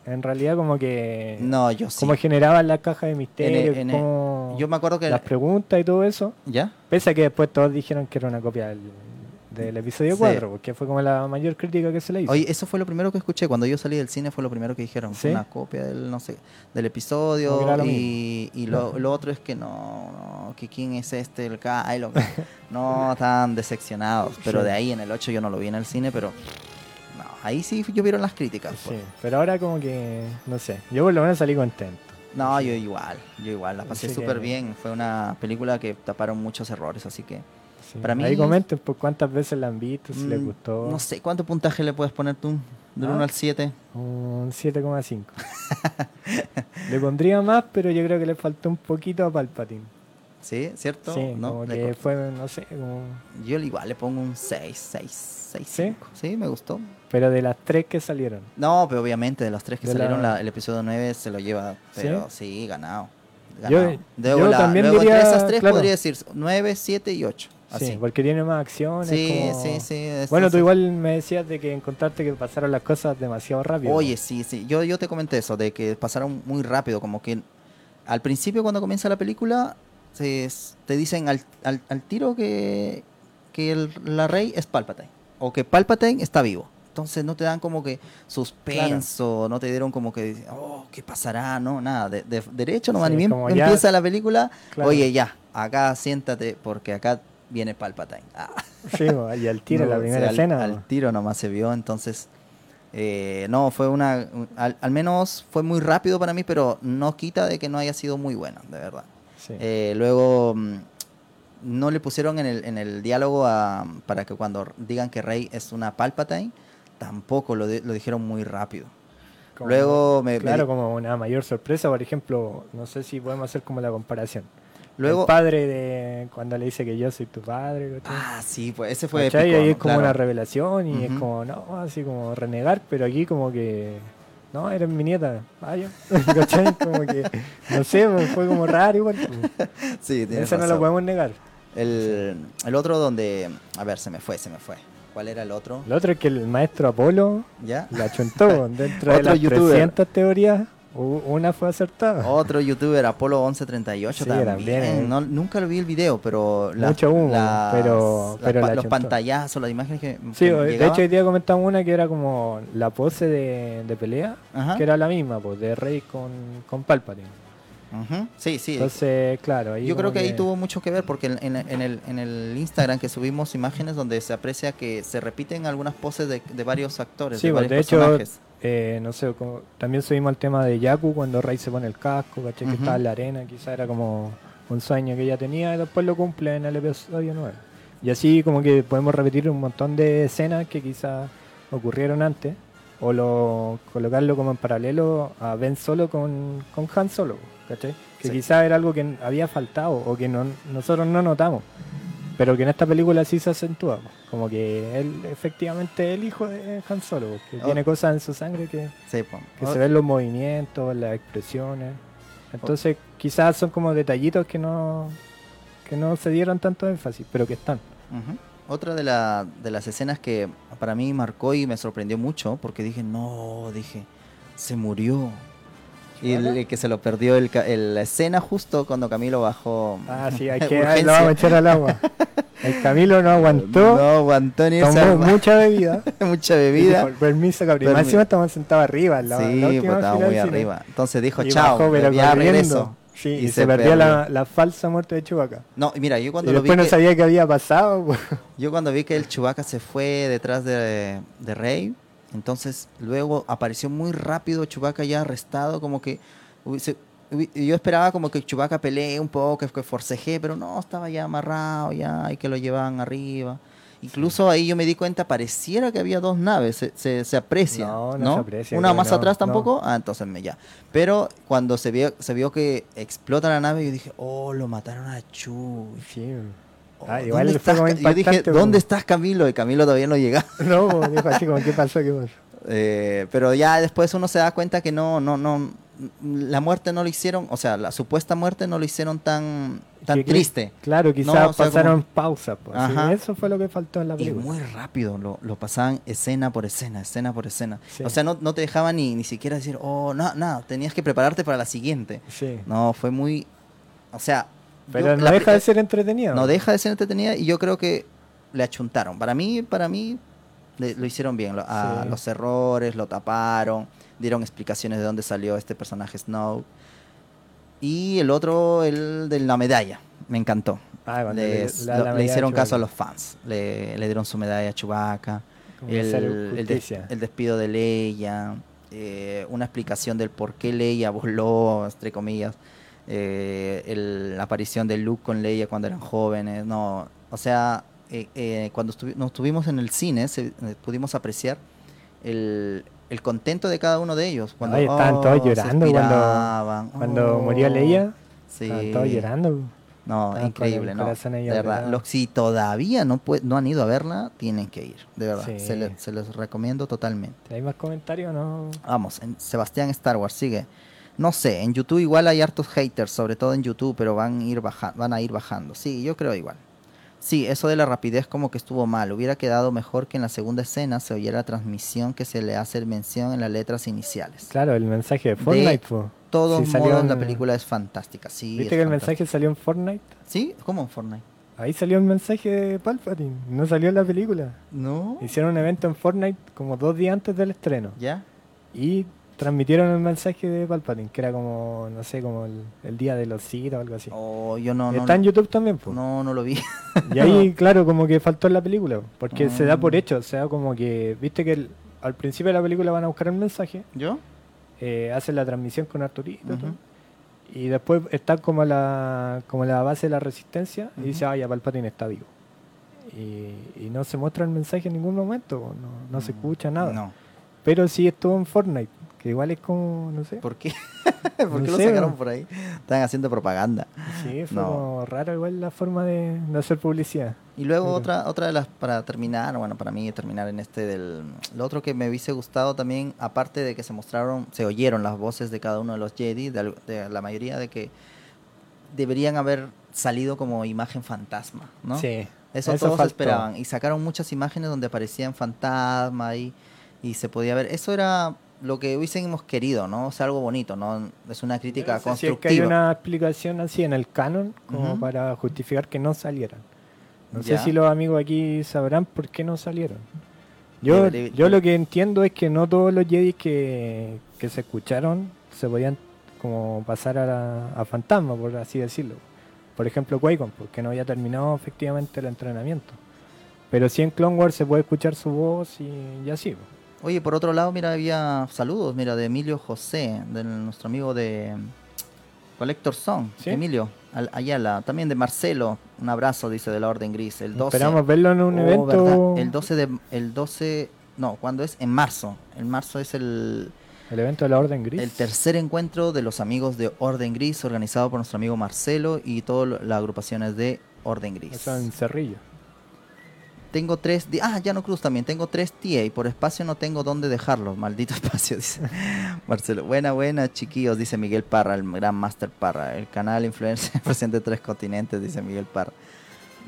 en realidad como que no yo sí. como generaban la caja de misterio como yo me acuerdo que las preguntas y todo eso. Ya pese a que después todos dijeron que era una copia del, del episodio 4 porque fue como la mayor crítica que se le hizo. Oye eso fue lo primero que escuché. Cuando yo salí del cine fue lo primero que dijeron una copia del no sé del episodio y, y lo, lo, otro es que no, que quién es este el Kylo no estaban decepcionados. Pero de ahí en el 8 yo no lo vi en el cine pero Ahí sí llovieron las críticas. Pues. Sí, pero ahora como que, no sé, yo por lo menos salí contento. No, yo igual, yo igual, la pasé súper bien. Fue una película que taparon muchos errores, así que... Para mí, Ahí comenten pues, cuántas veces la han visto, si les mm, gustó. No sé, ¿cuánto puntaje le puedes poner tú? ¿Del 1 ah, al 7? Un 7,5. le pondría más, pero yo creo que le faltó un poquito a Palpatine. ¿Sí? ¿Cierto? Sí, ¿No? como que fue, no sé, como... Yo igual le pongo un 6, 6, 6, 5. ¿Sí? me gustó. Pero de las tres que salieron. No, pero obviamente de las tres que salieron, el episodio 9 se lo lleva, pero sí, ganado. ganado. Yo, también diría, esas tres podría decir 9, 7 y 8. Así. Sí, porque tiene más acciones. Sí, sí, sí. Bueno, tú igual me decías de que encontraste que pasaron las cosas demasiado rápido. Oye, sí, sí. Yo, yo te comenté eso, de que pasaron muy rápido. Como que al principio, cuando comienza la película, se, te dicen al, al, al tiro que, que el, la rey es Palpatine. O que Palpatine está vivo. Entonces no te dan como que suspenso, no te dieron como que, oh, ¿qué pasará? No, nada, de, derecho nomás, ni bien empieza la película, oye, ya, acá siéntate porque acá viene Palpatine. Ah. Sí, y al tiro, la primera escena. Al, tiro nomás se vio, entonces, eh, no, fue una, al, menos fue muy rápido para mí, pero no quita de que no haya sido muy bueno, de verdad. Eh, luego mm, no le pusieron en el, en el diálogo para que cuando digan que Rey es una Palpatine, tampoco lo, lo dijeron muy rápido. Luego me, claro, como una mayor sorpresa, por ejemplo, no sé si podemos hacer como la comparación. Luego, el padre de cuando le dice que yo soy tu padre. Ah, sí, pues ese fue épico, ahí es como una revelación y es como, no, así como renegar, pero aquí como que, no, eres mi nieta, vaya. como que, no sé, pues, fue como raro igual. Sí, Eso no lo podemos negar. El, el otro donde, a ver, se me fue, se me fue. ¿Cuál era el otro? El otro es que el maestro Apolo ¿Ya? la chuntó dentro de las YouTuber. 300 teorías. Una fue acertada. Otro youtuber, Apolo 1138 también. nunca lo vi el video, pero... Mucho humo, pero, pero los pantallazos, las imágenes que Sí, de hecho hoy día comentamos una que era como la pose de, pelea, que era la misma, pues, de Rey con, con Palpatine. Sí, sí. Entonces, claro. Yo creo que, ahí tuvo mucho que ver porque en, el, en el Instagram que subimos imágenes donde se aprecia que se repiten algunas poses de, varios actores, de varios personajes. Eh, no sé, también subimos el tema de Yaku cuando Rey se pone el casco, caché que estaba en la arena, quizá era como un sueño que ella tenía y después lo cumple en el episodio 9. Y así como que podemos repetir un montón de escenas que quizás ocurrieron antes o lo, colocarlo como en paralelo a Ben Solo con, con Han Solo. Que quizás era algo que había faltado o que no, nosotros no notamos, pero que en esta película sí se acentúa. Como que él efectivamente es el hijo de Han Solo, que tiene cosas en su sangre que, que se ven los movimientos, las expresiones. Entonces quizás son como detallitos que no, que no se dieron tanto énfasis, pero que están. Otra de, la, de las escenas que para mí marcó y me sorprendió mucho, porque dije, no, dije, se murió. Y el, que se lo perdió el, la escena justo cuando Camilo bajó. Ah, sí, hay que lo vamos a echar al agua. El Camilo no aguantó. No aguantó ni Tomó mucha bebida. mucha bebida. permiso, Gabriel. Más encima estamos sentados arriba. La, sí, pues estaba muy arriba. Entonces dijo, chao, ya regreso. Sí, y, se, perdía la, falsa muerte de Chewbacca. No, mira, yo cuando lo vi. Después no sabía qué había pasado. Yo cuando vi que el Chewbacca se fue detrás de, de Rey, entonces luego apareció muy rápido Chewbacca ya arrestado, como que. yo esperaba como que Chewbacca pelee un poco, que forcejee, pero no, estaba ya amarrado ya y que lo llevaban arriba. Incluso ahí yo me di cuenta, pareciera que había dos naves, se, se, aprecia. No, no, Se aprecia, Una más atrás tampoco, ah, entonces me ya. Pero cuando se vio, se vio que explota la nave, yo dije, oh, lo mataron a Chu. Sí. Ah, igual estás? Yo dije, ¿dónde estás Camilo? Y Camilo todavía no llega. No, dijo así como, ¿qué pasó? ¿Qué pasó? Eh, pero ya después uno se da cuenta que no, no, no, la muerte no lo hicieron, o sea, la supuesta muerte no lo hicieron tan, tan triste. Claro, quizás pasaron pausa. Pues, eso fue lo que faltó en la película. Y muy rápido, lo, lo pasaban escena por escena, escena por escena. O sea, no, no te dejaban ni, ni siquiera decir, oh, no, no, tenías que prepararte para la siguiente. No, fue muy, o sea... Pero no deja de ser entretenida. No deja de ser entretenida y yo creo que le achuntaron. Para mí, para mí, lo hicieron bien. a, Los errores, lo taparon dieron explicaciones de dónde salió este personaje Snow. Y el otro, el de la medalla, me encantó. Ah, le, hicieron caso a los fans, le, dieron su medalla a Chewbacca, el, despido de Leia, eh, una explicación del por qué Leia voló, entre comillas, eh, la aparición de Luke con Leia cuando eran jóvenes, no, o sea, eh, cuando nos estuvimos en el cine pudimos apreciar el, el contento de cada uno de ellos. Cuando estaban todos oh, llorando cuando, cuando murió Leia. Sí. Estaban todos llorando. No, increíble, ¿no? De verdad, los, si todavía no, no han ido a verla, tienen que ir, de verdad. Se, se, les recomiendo totalmente. ¿Hay más comentarios no? Vamos, en Sebastián Star Wars sigue. No sé, en YouTube igual hay hartos haters, sobre todo en YouTube, pero van a ir, baja van a ir bajando. Sí, yo creo igual. Sí, eso de la rapidez como que estuvo mal. Hubiera quedado mejor que en la segunda escena se oyera la transmisión que se le hace mención en las letras iniciales. Claro, el mensaje de Fortnite fue. Todo sí, modos, en... la película es fantástica. Sí, ¿Viste que el mensaje salió en Fortnite? Sí, ¿cómo en Fortnite? Ahí salió el mensaje de Palpatine, no salió en la película. No. Hicieron un evento en Fortnite como dos días antes del estreno. ¿Ya? Y transmitieron el mensaje de Palpatine, que era como, no sé, como el, día de los Sith o algo así. Oh, yo no, Está en YouTube también, pues. No, no lo vi. y ahí, claro, como que faltó en la película, porque se da por mm. hecho, o sea, como que, viste que al principio de la película van a buscar el mensaje. ¿Yo? Eh, hacen la transmisión con Arturito y después está como la, como la base de la resistencia y dice, ay, Palpatine está vivo. Y, no se muestra el mensaje en ningún momento, no, no se mm, escucha nada. No. Pero sí estuvo en Fortnite igual es como, no sé. ¿Por qué? ¿Por qué lo sacaron por ahí? Están haciendo propaganda. Sí, fue como raro igual la forma de, hacer publicidad. Y luego otra otra de las, para terminar, bueno, para mí terminar en este del... Lo otro que me hubiese gustado también, aparte de que se mostraron, se oyeron las voces de cada uno de los Jedi, de, la mayoría de que deberían haber salido como imagen fantasma, ¿no? Sí. Eso, todos esperaban. Y sacaron muchas imágenes donde aparecían fantasma y, y se podía ver. Eso era lo que hubiésemos querido, ¿no? O sea, algo bonito, ¿no? Es una crítica constructiva. que hay una explicación así en el canon como para justificar que no salieran. No sé si los amigos aquí sabrán por qué no salieron. Yo, yo lo que entiendo es que no todos los Jedi que, se escucharon se podían como pasar a, a fantasma, por así decirlo. Por ejemplo, Qui-Gon, porque no había terminado efectivamente el entrenamiento. Pero sí en Clone Wars se puede escuchar su voz y, y así. Oye, por otro lado, mira, había saludos, mira, de Emilio José, de nuestro amigo de Collector Song, Emilio Ayala, también de Marcelo, un abrazo, dice, de la Orden Gris, el 12. Esperamos verlo en un oh, evento. El 12 de, el 12, no, ¿cuándo es? En marzo, en marzo es el... El evento de la Orden Gris. El tercer encuentro de los amigos de Orden Gris, organizado por nuestro amigo Marcelo y todas las agrupaciones de Orden Gris. Eso en Cerrillo. Tengo tres. Ah, ya no Cruz también. Tengo tres TA y por espacio no tengo dónde dejarlos. Maldito espacio, dice Marcelo. Buena, buena, chiquillos, dice Miguel Parra, el gran Master Parra. El canal influencer presente de tres continentes, dice Miguel Parra.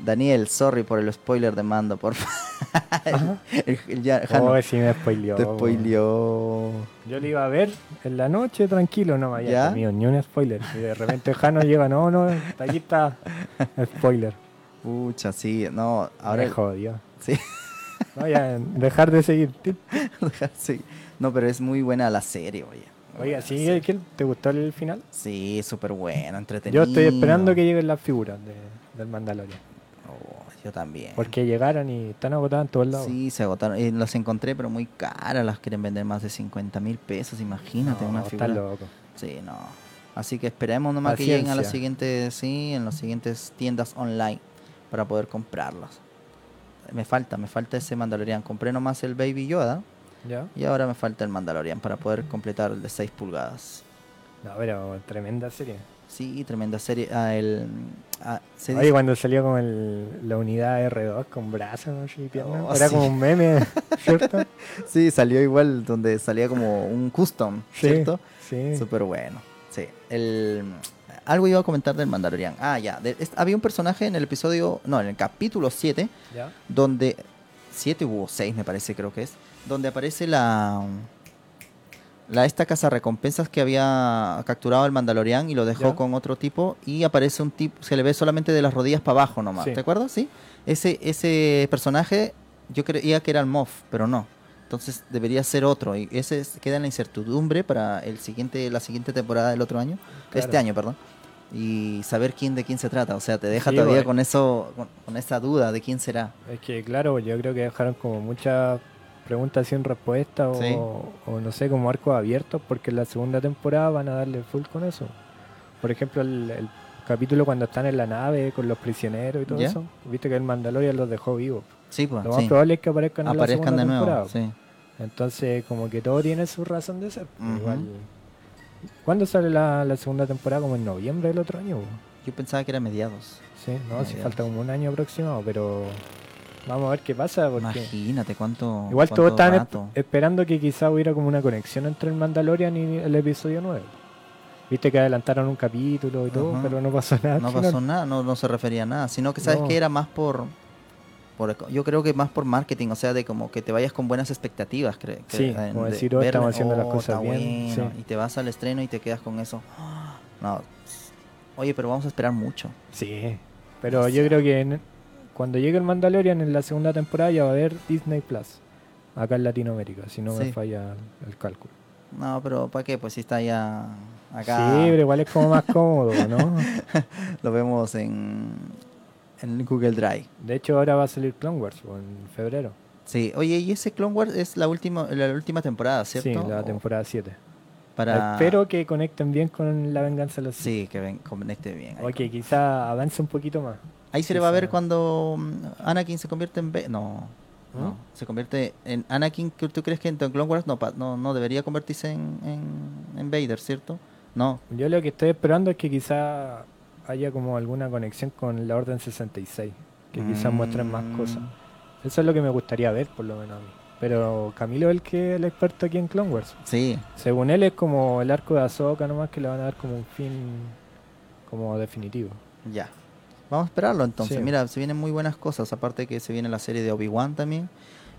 Daniel, sorry por el spoiler de mando, por favor. oh, sí me spoileó. Te spoileó. Yo le iba a ver en la noche, tranquilo, no me había ni un spoiler. Y de repente Jano llega, no, no, aquí está spoiler. Pucha, sí, no, ahora... Me jodió. Sí. No, dejar de seguir. sí. No, pero es muy buena la serie, oye. Oiga, ¿sí? ¿Te gustó el final? Sí, súper bueno, entretenido. Yo estoy esperando que lleguen las figuras del Mandalorian. Oh, yo también. Porque llegaron y están agotadas en todos lados. Sí, se agotaron. Y las encontré, pero muy caras. Las quieren vender más de 50 mil pesos. Imagínate una figura. Está loco. Sí, no. Así que esperemos nomás que lleguen a las siguientes, sí, en las siguientes tiendas online para poder comprarlas. Me falta, me falta ese Mandalorian. Compré nomás el Baby Yoda y ahora me falta el Mandalorian para poder completar el de 6 pulgadas. No, pero tremenda serie. Sí, tremenda serie. Ah, el, ah, Oye, cuando salió con el, la unidad R2 con brazos y piernas, oh, era como un meme, ¿cierto? sí, salió igual donde salía como un custom, ¿cierto? Sí. Súper bueno. Sí. El, algo iba a comentar del Mandalorian. Ah, ya. había un personaje en el episodio, no, en el capítulo 7, donde 7 hubo 6 me parece, creo que es, donde aparece la la esta casa recompensas que había capturado el Mandalorian y lo dejó con otro tipo y aparece un tipo, se le ve solamente de las rodillas para abajo nomás, ¿te acuerdas? Sí. Ese ese personaje yo creía que era el Moff, pero no. Entonces debería ser otro y ese queda en la incertidumbre para el siguiente la siguiente temporada del otro año, este año, perdón. Y saber quién de quién se trata, o sea, te deja todavía con eso con, esa duda de quién será. Es que claro, yo creo que dejaron como mucha preguntas sin respuesta o, no sé, como arcos abiertos, porque en la segunda temporada van a darle full con eso. Por ejemplo, el, capítulo cuando están en la nave con los prisioneros y todo eso, viste que el Mandalorian los dejó vivos. Sí, pues, Lo más probable es que aparezcan, en la segunda de nuevo, temporada. Entonces, como que todo tiene su razón de ser. Pues, igual. ¿Cuándo sale la, segunda temporada? Como en noviembre del otro año. Yo pensaba que era mediados. Sí, no, si falta como un año aproximado, pero Vamos a ver qué pasa. Imagínate cuánto. Igual todos están esperando que quizá hubiera como una conexión entre el Mandalorian y el episodio 9. Viste que adelantaron un capítulo y todo, pero no pasó nada. No pasó nada, no, no se refería a nada, sino que sabes que era más por, yo creo que más por marketing, o sea, de como que te vayas con buenas expectativas. Cre sí, como decir, oh, estamos haciendo las oh, cosas bien. Y te vas al estreno y te quedas con eso. No, oye, pero vamos a esperar mucho. Sí, pero yo creo que cuando llegue el Mandalorian en la segunda temporada ya va a haber Disney Plus. Acá en Latinoamérica, si no me falla el cálculo. No, pero ¿para qué? Pues si está ya acá. Sí, pero igual es como más cómodo, ¿no? Lo vemos en, en Google Drive. De hecho, ahora va a salir Clone Wars en febrero. Sí, oye, y ese Clone Wars es la última, la última temporada, ¿cierto? Sí, la temporada 7. Para... Espero que conecten bien con la venganza de los Sí, que ven, conecte bien. Ok, quizá avance un poquito más. Ahí se le va a ver cuando mm, Anakin se convierte en... no, no, ¿Mm? se convierte en Anakin. ¿Tú crees que en Clone Wars no, no, no debería convertirse en, en, Vader, cierto? No. Yo lo que estoy esperando es que quizá haya como alguna conexión con la Orden 66, que quizás muestren más cosas. Mm. Eso es lo que me gustaría ver, por lo menos a mí. Pero Camilo es el que el experto aquí en Clone Wars. Sí. Según él es como el arco de Ahsoka nomás que le van a dar como un fin como definitivo. Ya. Vamos a esperarlo entonces. Mira, se vienen muy buenas cosas. Aparte que se viene la serie de Obi-Wan también.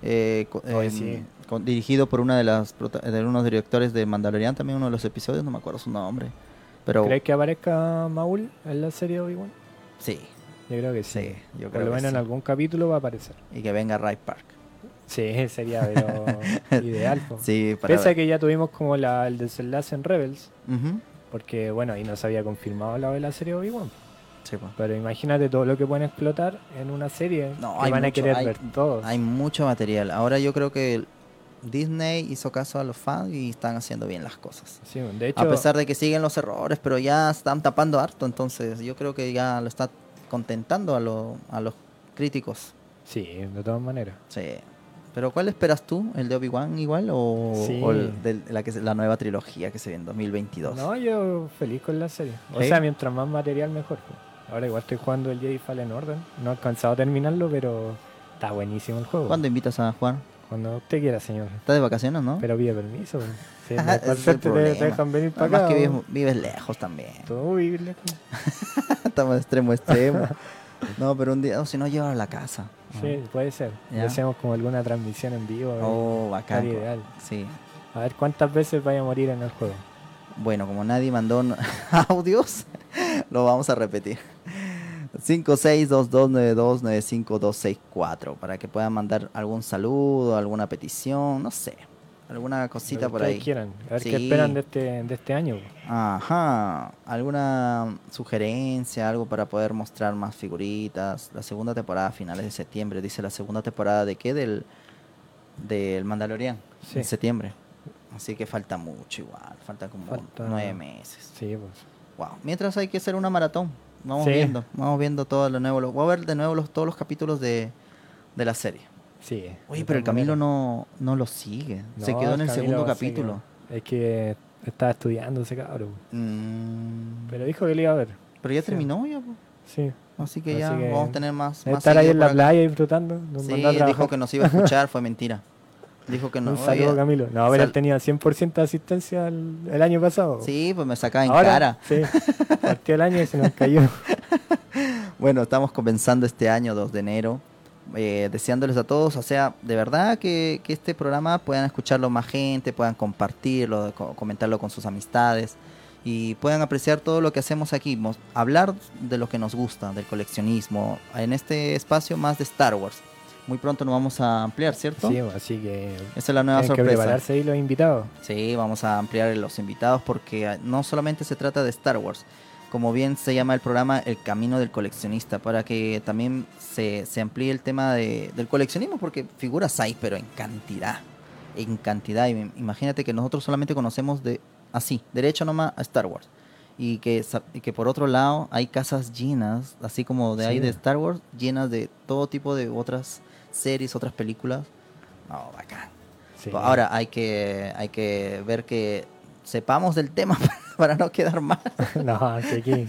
Eh, em, dirigido por una de las de unos directores de Mandalorian también uno de los episodios no me acuerdo su nombre pero ¿crees que aparezca Maul en la serie de Obi-Wan? sí. Yo creo que sí, yo por lo menos en algún capítulo va a aparecer. Y que venga Ray Park. Sí sería ideal sí, pese a que ya tuvimos como la, el desenlace en Rebels porque bueno ahí no se había confirmado la de la serie Obi-Wan. Pero imagínate todo lo que pueden explotar en una serie no, que van a querer ver todos. Hay mucho material. Ahora yo creo que Disney hizo caso a los fans y están haciendo bien las cosas. a pesar de que siguen los errores, pero ya están tapando harto, entonces yo creo que ya lo está contentando a, a los críticos. Sí, de todas maneras. Sí. Pero ¿cuál esperas tú? ¿El de Obi-Wan igual o, de la, que, la nueva trilogía que se ve en 2022? No, yo feliz con la serie. O sea, mientras más material mejor. Ahora igual estoy jugando el Jedi Fallen Order. No he alcanzado a terminarlo, pero está buenísimo el juego. ¿Cuándo invitas a jugar? Cuando usted quiera, señor. ¿Estás de vacaciones, no? Pero pide permiso. Sí, te, dejan venir para acá. que vives, lejos también. Todo vives lejos. Estamos de extremo extremo. no, pero un día, o si no, llevar a la casa. Sí, puede ser. Hacemos como alguna transmisión en vivo. Oh, bacán. ideal. Sí. A ver cuántas veces vaya a morir en el juego. Bueno, como nadie mandó audios, lo vamos a repetir. 5622929564 para que puedan mandar algún saludo, alguna petición, no sé. alguna cosita por ahí. quieran. A ver qué esperan de este, de este año. Ajá. ¿Alguna sugerencia, algo para poder mostrar más figuritas? La segunda temporada, finales de septiembre. Dice la segunda temporada de qué? Del, del Mandalorian. En septiembre. Así que falta mucho igual. Falta como nueve meses. Sí, pues. Wow. Mientras hay que hacer una maratón. Vamos viendo. Vamos viendo todo lo nuevo. Voy a ver de nuevo los, todos los capítulos de, de la serie. Sí. Oye, pero el Camilo no, no lo sigue. se quedó en el segundo capítulo. Es que estaba estudiando ese cabrón. Mm. Pero dijo que lo iba a ver. Pero ya terminó ya, Sí. Así que ya vamos a tener más. Estar ahí en la playa disfrutando. Sí, dijo que nos iba a escuchar, fue mentira. Dijo que no. Un saludo, Camilo. No, pero él tenía 100% de asistencia el, año pasado. Sí, pues me sacaba en cara. Sí, partió el año y se nos cayó. bueno, estamos comenzando este año, 2 de enero. Eh, deseándoles a todos, o sea, de verdad que, este programa puedan escucharlo más gente, puedan compartirlo, comentarlo con sus amistades y puedan apreciar todo lo que hacemos aquí, hablar de lo que nos gusta, del coleccionismo, en este espacio más de Star Wars. Muy pronto nos vamos a ampliar, ¿cierto? Sí, así que... Esa es la nueva sorpresa. que prepararse ahí los invitados. Sí, vamos a ampliar los invitados porque no solamente se trata de Star Wars, como bien se llama el programa, El Camino del Coleccionista, para que también se, se amplíe el tema de, del coleccionismo, porque figuras hay, pero en cantidad, en cantidad. imagínate que nosotros solamente conocemos de así, derecho nomás a Star Wars. Y que, que por otro lado hay casas llenas, así como de ahí de Star Wars, llenas de todo tipo de otras series, otras películas. No, bacán. Ahora hay que, hay que ver que sepamos del tema para no quedar mal. no, aquí,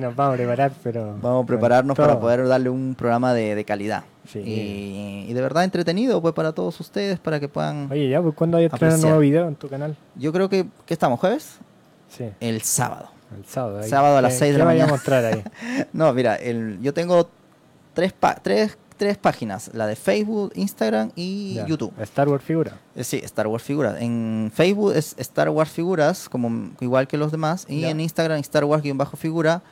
nos vamos a preparar, pero... Vamos a prepararnos para poder darle un programa de, calidad. Y, de verdad entretenido pues para todos ustedes, para que puedan... Oye, ya, pues ¿cuándo hay un nuevo video en tu canal? Yo creo que, ¿qué estamos? ¿Jueves? Sí. El sábado. El sábado. Sábado a las 6 de la mañana. a mostrar ahí? no, mira, el, yo tengo tres, tres tres páginas, la de Facebook, Instagram y YouTube. Star Wars Figura. Eh, sí, Star Wars Figuras. En Facebook es Star Wars Figuras, como igual que los demás, y en Instagram Star Wars-figura.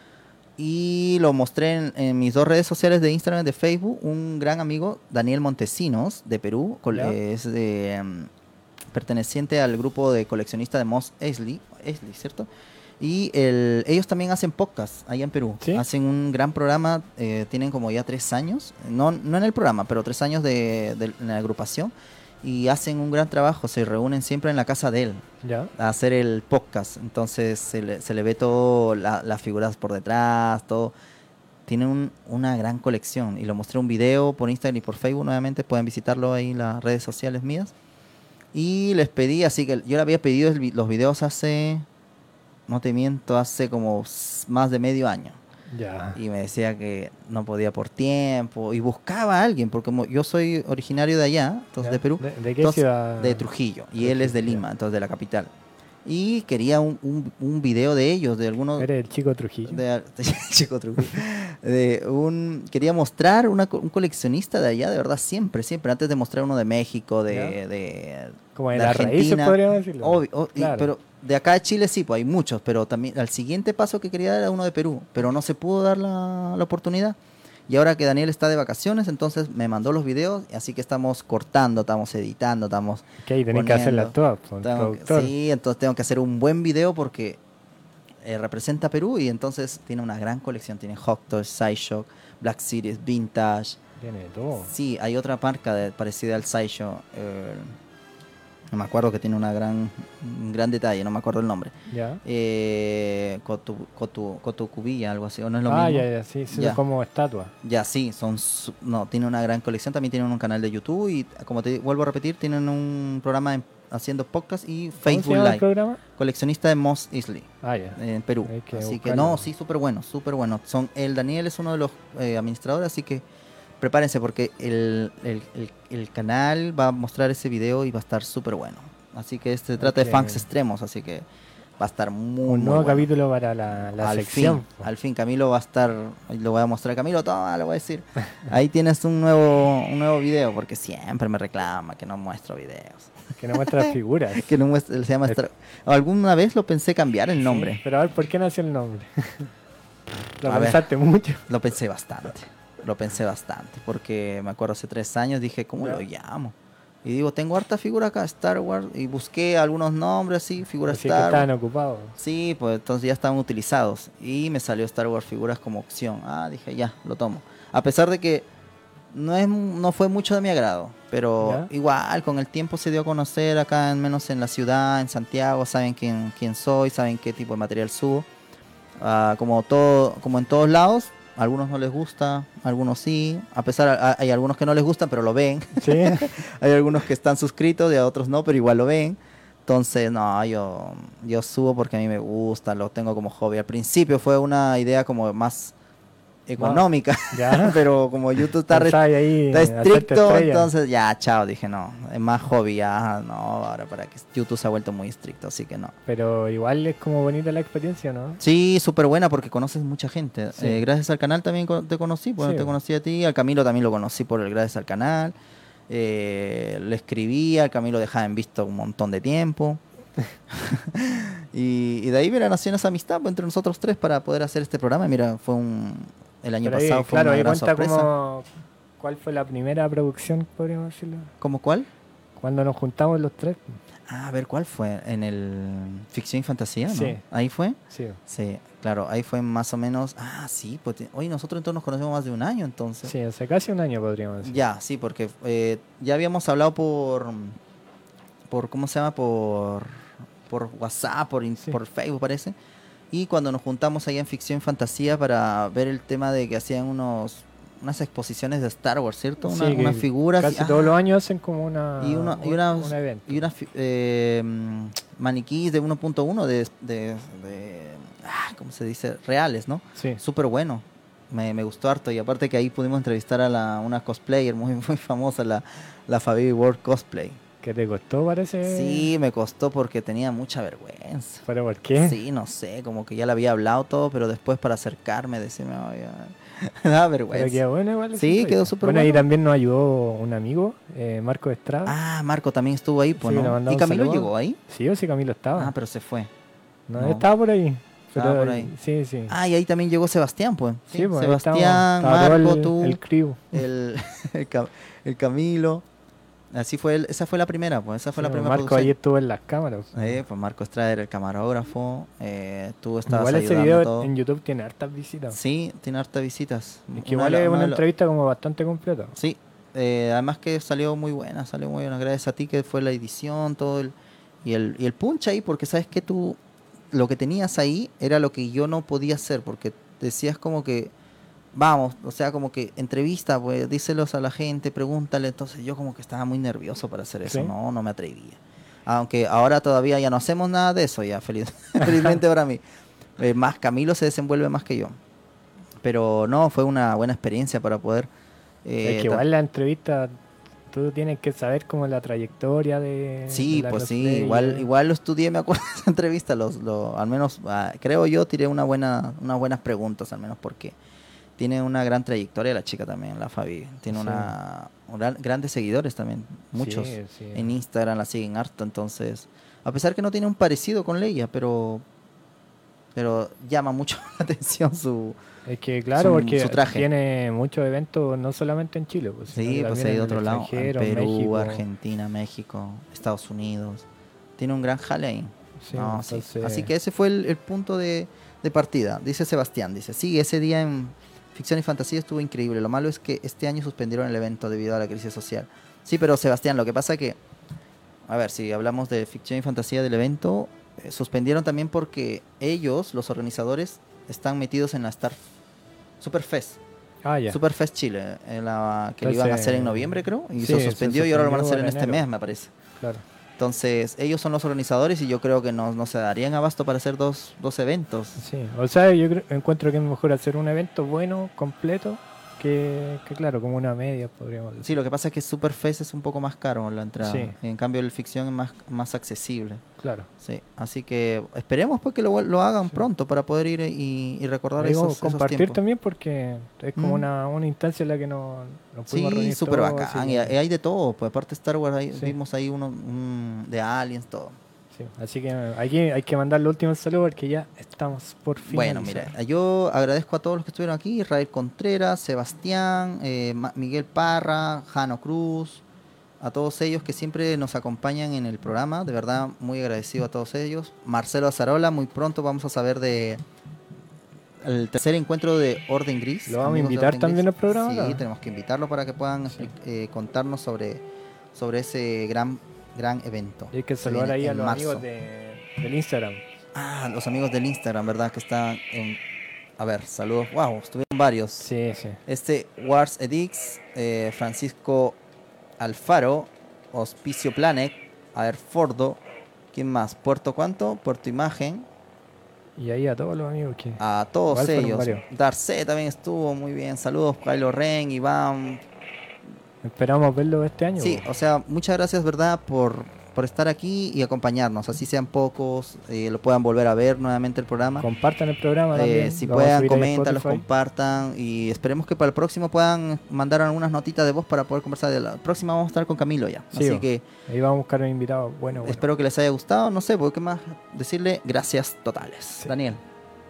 Y lo mostré en, mis dos redes sociales de Instagram y de Facebook. Un gran amigo, Daniel Montesinos, de Perú, es de, em, perteneciente al grupo de coleccionista de Moss Eisley, Eisley ¿cierto? Y el, ellos también hacen podcast allá en Perú. Hacen un gran programa, eh, tienen como ya tres años, no, no en el programa, pero tres años de, en la agrupación. Y hacen un gran trabajo, se reúnen siempre en la casa de él a hacer el podcast. Entonces se le, se le ve todo, las figuras por detrás, todo. Tienen una gran colección. Y lo mostré un video por Instagram y por Facebook nuevamente. Pueden visitarlo ahí en las redes sociales mías. Y les pedí, así que yo le había pedido los videos hace no te miento, hace como más de medio año. Ya. Y me decía que no podía por tiempo y buscaba a alguien, porque como yo soy originario de allá, entonces de Perú, ¿De, qué ciudad? de Trujillo, y él es de Lima, entonces de la capital. Y quería un, un, video de ellos, de algunos... ¿Eres el chico Trujillo? De, chico Trujillo. de un, quería mostrar una, un coleccionista de allá, de verdad, siempre, siempre, antes de mostrar uno de México, de... de Como de, la Argentina. podríamos decirlo. Obvio, pero de acá de Chile sí, pues hay muchos, pero también al siguiente paso que quería dar era uno de Perú, pero no se pudo dar la, oportunidad. Y ahora que Daniel está de vacaciones, entonces me mandó los videos, así que estamos cortando, estamos editando, estamos. ¿Qué? Tenés que hacer la todas, Sí, entonces tengo que hacer un buen video porque eh, representa Perú y entonces tiene una gran colección. Tiene Hot Toys, Sideshock, Black Series, Vintage. Tiene todo. Sí, hay otra marca de, parecida al Sideshow. Eh, no me acuerdo que tiene una gran, un gran detalle, no me acuerdo el nombre. Ya. Eh, Cotu, algo así, ¿o no es lo ah, mismo? ya, ya, sí, sí como estatua. Ya, sí, son, no, tiene una gran colección, también tienen un canal de YouTube y, como te vuelvo a repetir, tienen un programa haciendo podcast y Facebook Live. El programa? Coleccionista de Moss Isley, ah, ya. en Perú. Así que no, sí, súper bueno, súper bueno. Son, el Daniel es uno de los eh, administradores, así que prepárense porque el, canal va a mostrar ese video y va a estar súper bueno. Así que este se trata de fans extremos, así que va a estar muy Un nuevo capítulo para la, la al sección. Fin, al fin, Camilo va a estar, lo voy a mostrar. Camilo, toma, lo voy a decir. Ahí tienes un nuevo, un nuevo video, porque siempre me reclama que no muestro videos. Que no muestra figuras. que no muestra, se llama Alguna vez lo pensé cambiar el nombre. pero a ver, ¿por qué nació el nombre? lo pensaste mucho. Lo pensé bastante lo pensé bastante, porque me acuerdo hace tres años dije, ¿cómo lo llamo? Y digo, tengo harta figura acá, Star Wars, y busqué algunos nombres, sí, figuras Star Wars. estaban ocupados. Sí, pues entonces ya estaban utilizados. Y me salió Star Wars figuras como opción. Ah, dije, ya, lo tomo. A pesar de que no, es, no fue mucho de mi agrado, pero igual con el tiempo se dio a conocer acá, en menos en la ciudad, en Santiago, saben quién, quién soy, saben qué tipo de material subo. Ah, como, todo, como en todos lados, algunos no les gusta, algunos sí. A pesar, hay algunos que no les gustan, pero lo ven. ¿Sí? hay algunos que están suscritos y a otros no, pero igual lo ven. Entonces, no, yo, yo subo porque a mí me gusta, lo tengo como hobby. Al principio fue una idea como más económica. pero como YouTube está, estricto, entonces ya, chao, dije no, es más hobby, ya, no, ahora para que YouTube se ha vuelto muy estricto, así que no. Pero igual es como bonita la experiencia, ¿no? Sí, súper buena porque conoces mucha gente. Eh, gracias al canal también te conocí, bueno, te conocí a ti, al Camilo también lo conocí por el gracias al canal. Eh, le escribía, al Camilo dejaba en visto un montón de tiempo. y, de ahí mira, nació esa amistad pues, entre nosotros tres para poder hacer este programa. Mira, fue un, el año pasado fue claro, una gran sorpresa. ¿Cuál fue la primera producción, podríamos decirlo? ¿Cómo cuál? Cuando nos juntamos los tres. Ah, a ver, ¿cuál fue? ¿En el Ficción y Fantasía? ¿no? Sí. ¿Ahí fue? Sí. Sí, claro, ahí fue más o menos. Ah, sí, pues. Hoy nosotros entonces nos conocemos más de un año, entonces. Sí, hace casi un año podríamos decir. Ya, sí, porque eh, ya habíamos hablado por. por ¿Cómo se llama? Por. Por WhatsApp, por, por Facebook, parece. Y cuando nos juntamos ahí en Ficción y Fantasía para ver el tema de que hacían unos unas exposiciones de Star Wars, ¿cierto? Una, unas figuras. Casi todos los años hacen como una. Y, una, y, unas, y unas eh, maniquís de 1.1 de, de, de ah, ¿Cómo se dice? Reales, ¿no? Sí. Súper bueno. Me, me, gustó harto. Y aparte que ahí pudimos entrevistar a la, una cosplayer muy, muy famosa, la, la Fabi World Cosplay. ¿Qué te costó, parece? Sí, me costó porque tenía mucha vergüenza. ¿Pero por qué? Sí, no sé, como que ya le había hablado todo, pero después para acercarme, decirme, me da vergüenza. Pero quedó bueno igual. Sí, quedó súper bueno. Bueno, y también nos ayudó un amigo, eh, Marco Estrada. Ah, Marco también estuvo ahí, pues, ¿no? ¿Y Camilo llegó ahí? Sí, o sí, Camilo estaba. Ah, pero se fue. No, estaba por ahí. estaba por ahí. Sí, sí. Ah, y ahí también llegó Sebastián, pues. Sí, pues, Sebastián, Marco, el, tú. El. El, el Camilo. Así fue, esa fue la primera, pues esa fue la primera Marco ahí estuvo en las cámaras. Eh, pues Marco Estrada era el camarógrafo, eh, tú estabas Igual ese video en YouTube tiene hartas visitas. Sí, tiene hartas visitas. Es que igual es una, entrevista como bastante completa. Sí, eh, además que salió muy buena, salió muy buena, gracias a ti que fue la edición, todo el... Y el, y el punch ahí, porque sabes que tú, lo que tenías ahí era lo que yo no podía hacer, porque decías como que vamos, o sea, como que entrevista, pues díselos a la gente, pregúntale. Entonces yo como que estaba muy nervioso para hacer eso, no, no me atrevía. Aunque ahora todavía ya no hacemos nada de eso, ya feliz, felizmente para mí. Eh, más Camilo se desenvuelve más que yo. Pero no, fue una buena experiencia para poder... Eh, es que igual la entrevista tú tienes que saber como la trayectoria de sí pues sí igual igual lo estudié me acuerdo de esa entrevista los, al menos ah, creo yo tiré una buena unas buenas preguntas al menos porque tiene una gran trayectoria la chica también, la Fabi. Tiene una, grandes seguidores también, muchos. En Instagram la siguen harto, entonces, a pesar que no tiene un parecido con Leia, pero pero llama mucho la atención su es que claro, porque tiene muchos eventos no solamente en Chile, pues, sí, pues hay de otro lado, Perú, Argentina, México, Estados Unidos. Tiene un gran jale ahí. Así que ese fue el, punto de, de partida. Dice Sebastián, dice, sí, ese día en Ficción y fantasía estuvo increíble. Lo malo es que este año suspendieron el evento debido a la crisis social. Sí, pero Sebastián, lo que pasa que, a ver, si hablamos de ficción y fantasía del evento, eh, suspendieron también porque ellos, los organizadores, están metidos en la Star Superfest. Ah, ya. Superfest Chile, en la, que lo iban a hacer en noviembre, creo, y se suspendió y ahora lo van a hacer en este mes, me parece. Claro. Entonces, ellos son los organizadores y yo creo que no, no se darían abasto para hacer dos, dos eventos. Sí, o sea, yo encuentro que es mejor hacer un evento bueno, completo, que, claro, como una media, podríamos decir. Sí, lo que pasa es que Superfest es un poco más caro la entrada. En cambio, el ficción es más, más accesible. Claro. Sí, así que esperemos pues que lo, lo hagan pronto para poder ir y, recordar esos, compartir también porque es como mm. una, una, instancia en la que nos, nos Sí, súper bacán. Y hay de todo. Pues aparte Star Wars, vimos ahí uno de Aliens, todo. Así que hay, que hay que mandar el último saludo porque ya estamos por fin. Bueno, mira, yo agradezco a todos los que estuvieron aquí: Israel Contreras, Sebastián, eh, Miguel Parra, Jano Cruz, a todos ellos que siempre nos acompañan en el programa. De verdad, muy agradecido a todos ellos. Marcelo Azarola, muy pronto vamos a saber de el tercer encuentro de Orden Gris. ¿Lo vamos a invitar también al programa? Sí, tenemos que invitarlo para que puedan eh, contarnos sobre, sobre ese gran, gran evento. Y hay que saludar ahí a los amigos del Instagram. Ah, los amigos del Instagram, ¿verdad? Que están en... A ver, saludos. Wow, estuvieron varios. Sí, sí. Este Wars Edix, eh, Francisco Alfaro, Hospicio Planet, a ver, Fordo, ¿quién más? Puerto Cuánto, Puerto Imagen. Y ahí a todos los amigos que. A todos ellos. Darce también estuvo muy bien. Saludos, Kylo Ren, Iván. Esperamos verlo este año. Sí, o sea, muchas gracias, ¿verdad? Por por estar aquí y acompañarnos. Así sean pocos, eh, lo puedan volver a ver nuevamente el programa. Compartan el programa eh. Si puedan, comentan, los compartan y esperemos que para el próximo puedan mandar algunas notitas de voz para poder conversar. De la próxima vamos a estar con Camilo ya. Así que ahí vamos a buscar un invitado bueno, Espero que les haya gustado. No sé, ¿qué más decirle? Gracias totales. Daniel.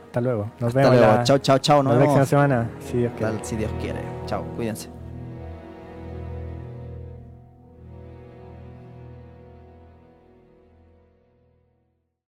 Hasta luego. Nos vemos. Luego. chao, chao, chao. Nos, vemos la próxima semana, si Dios quiere. Si Dios quiere. Chao, cuídense.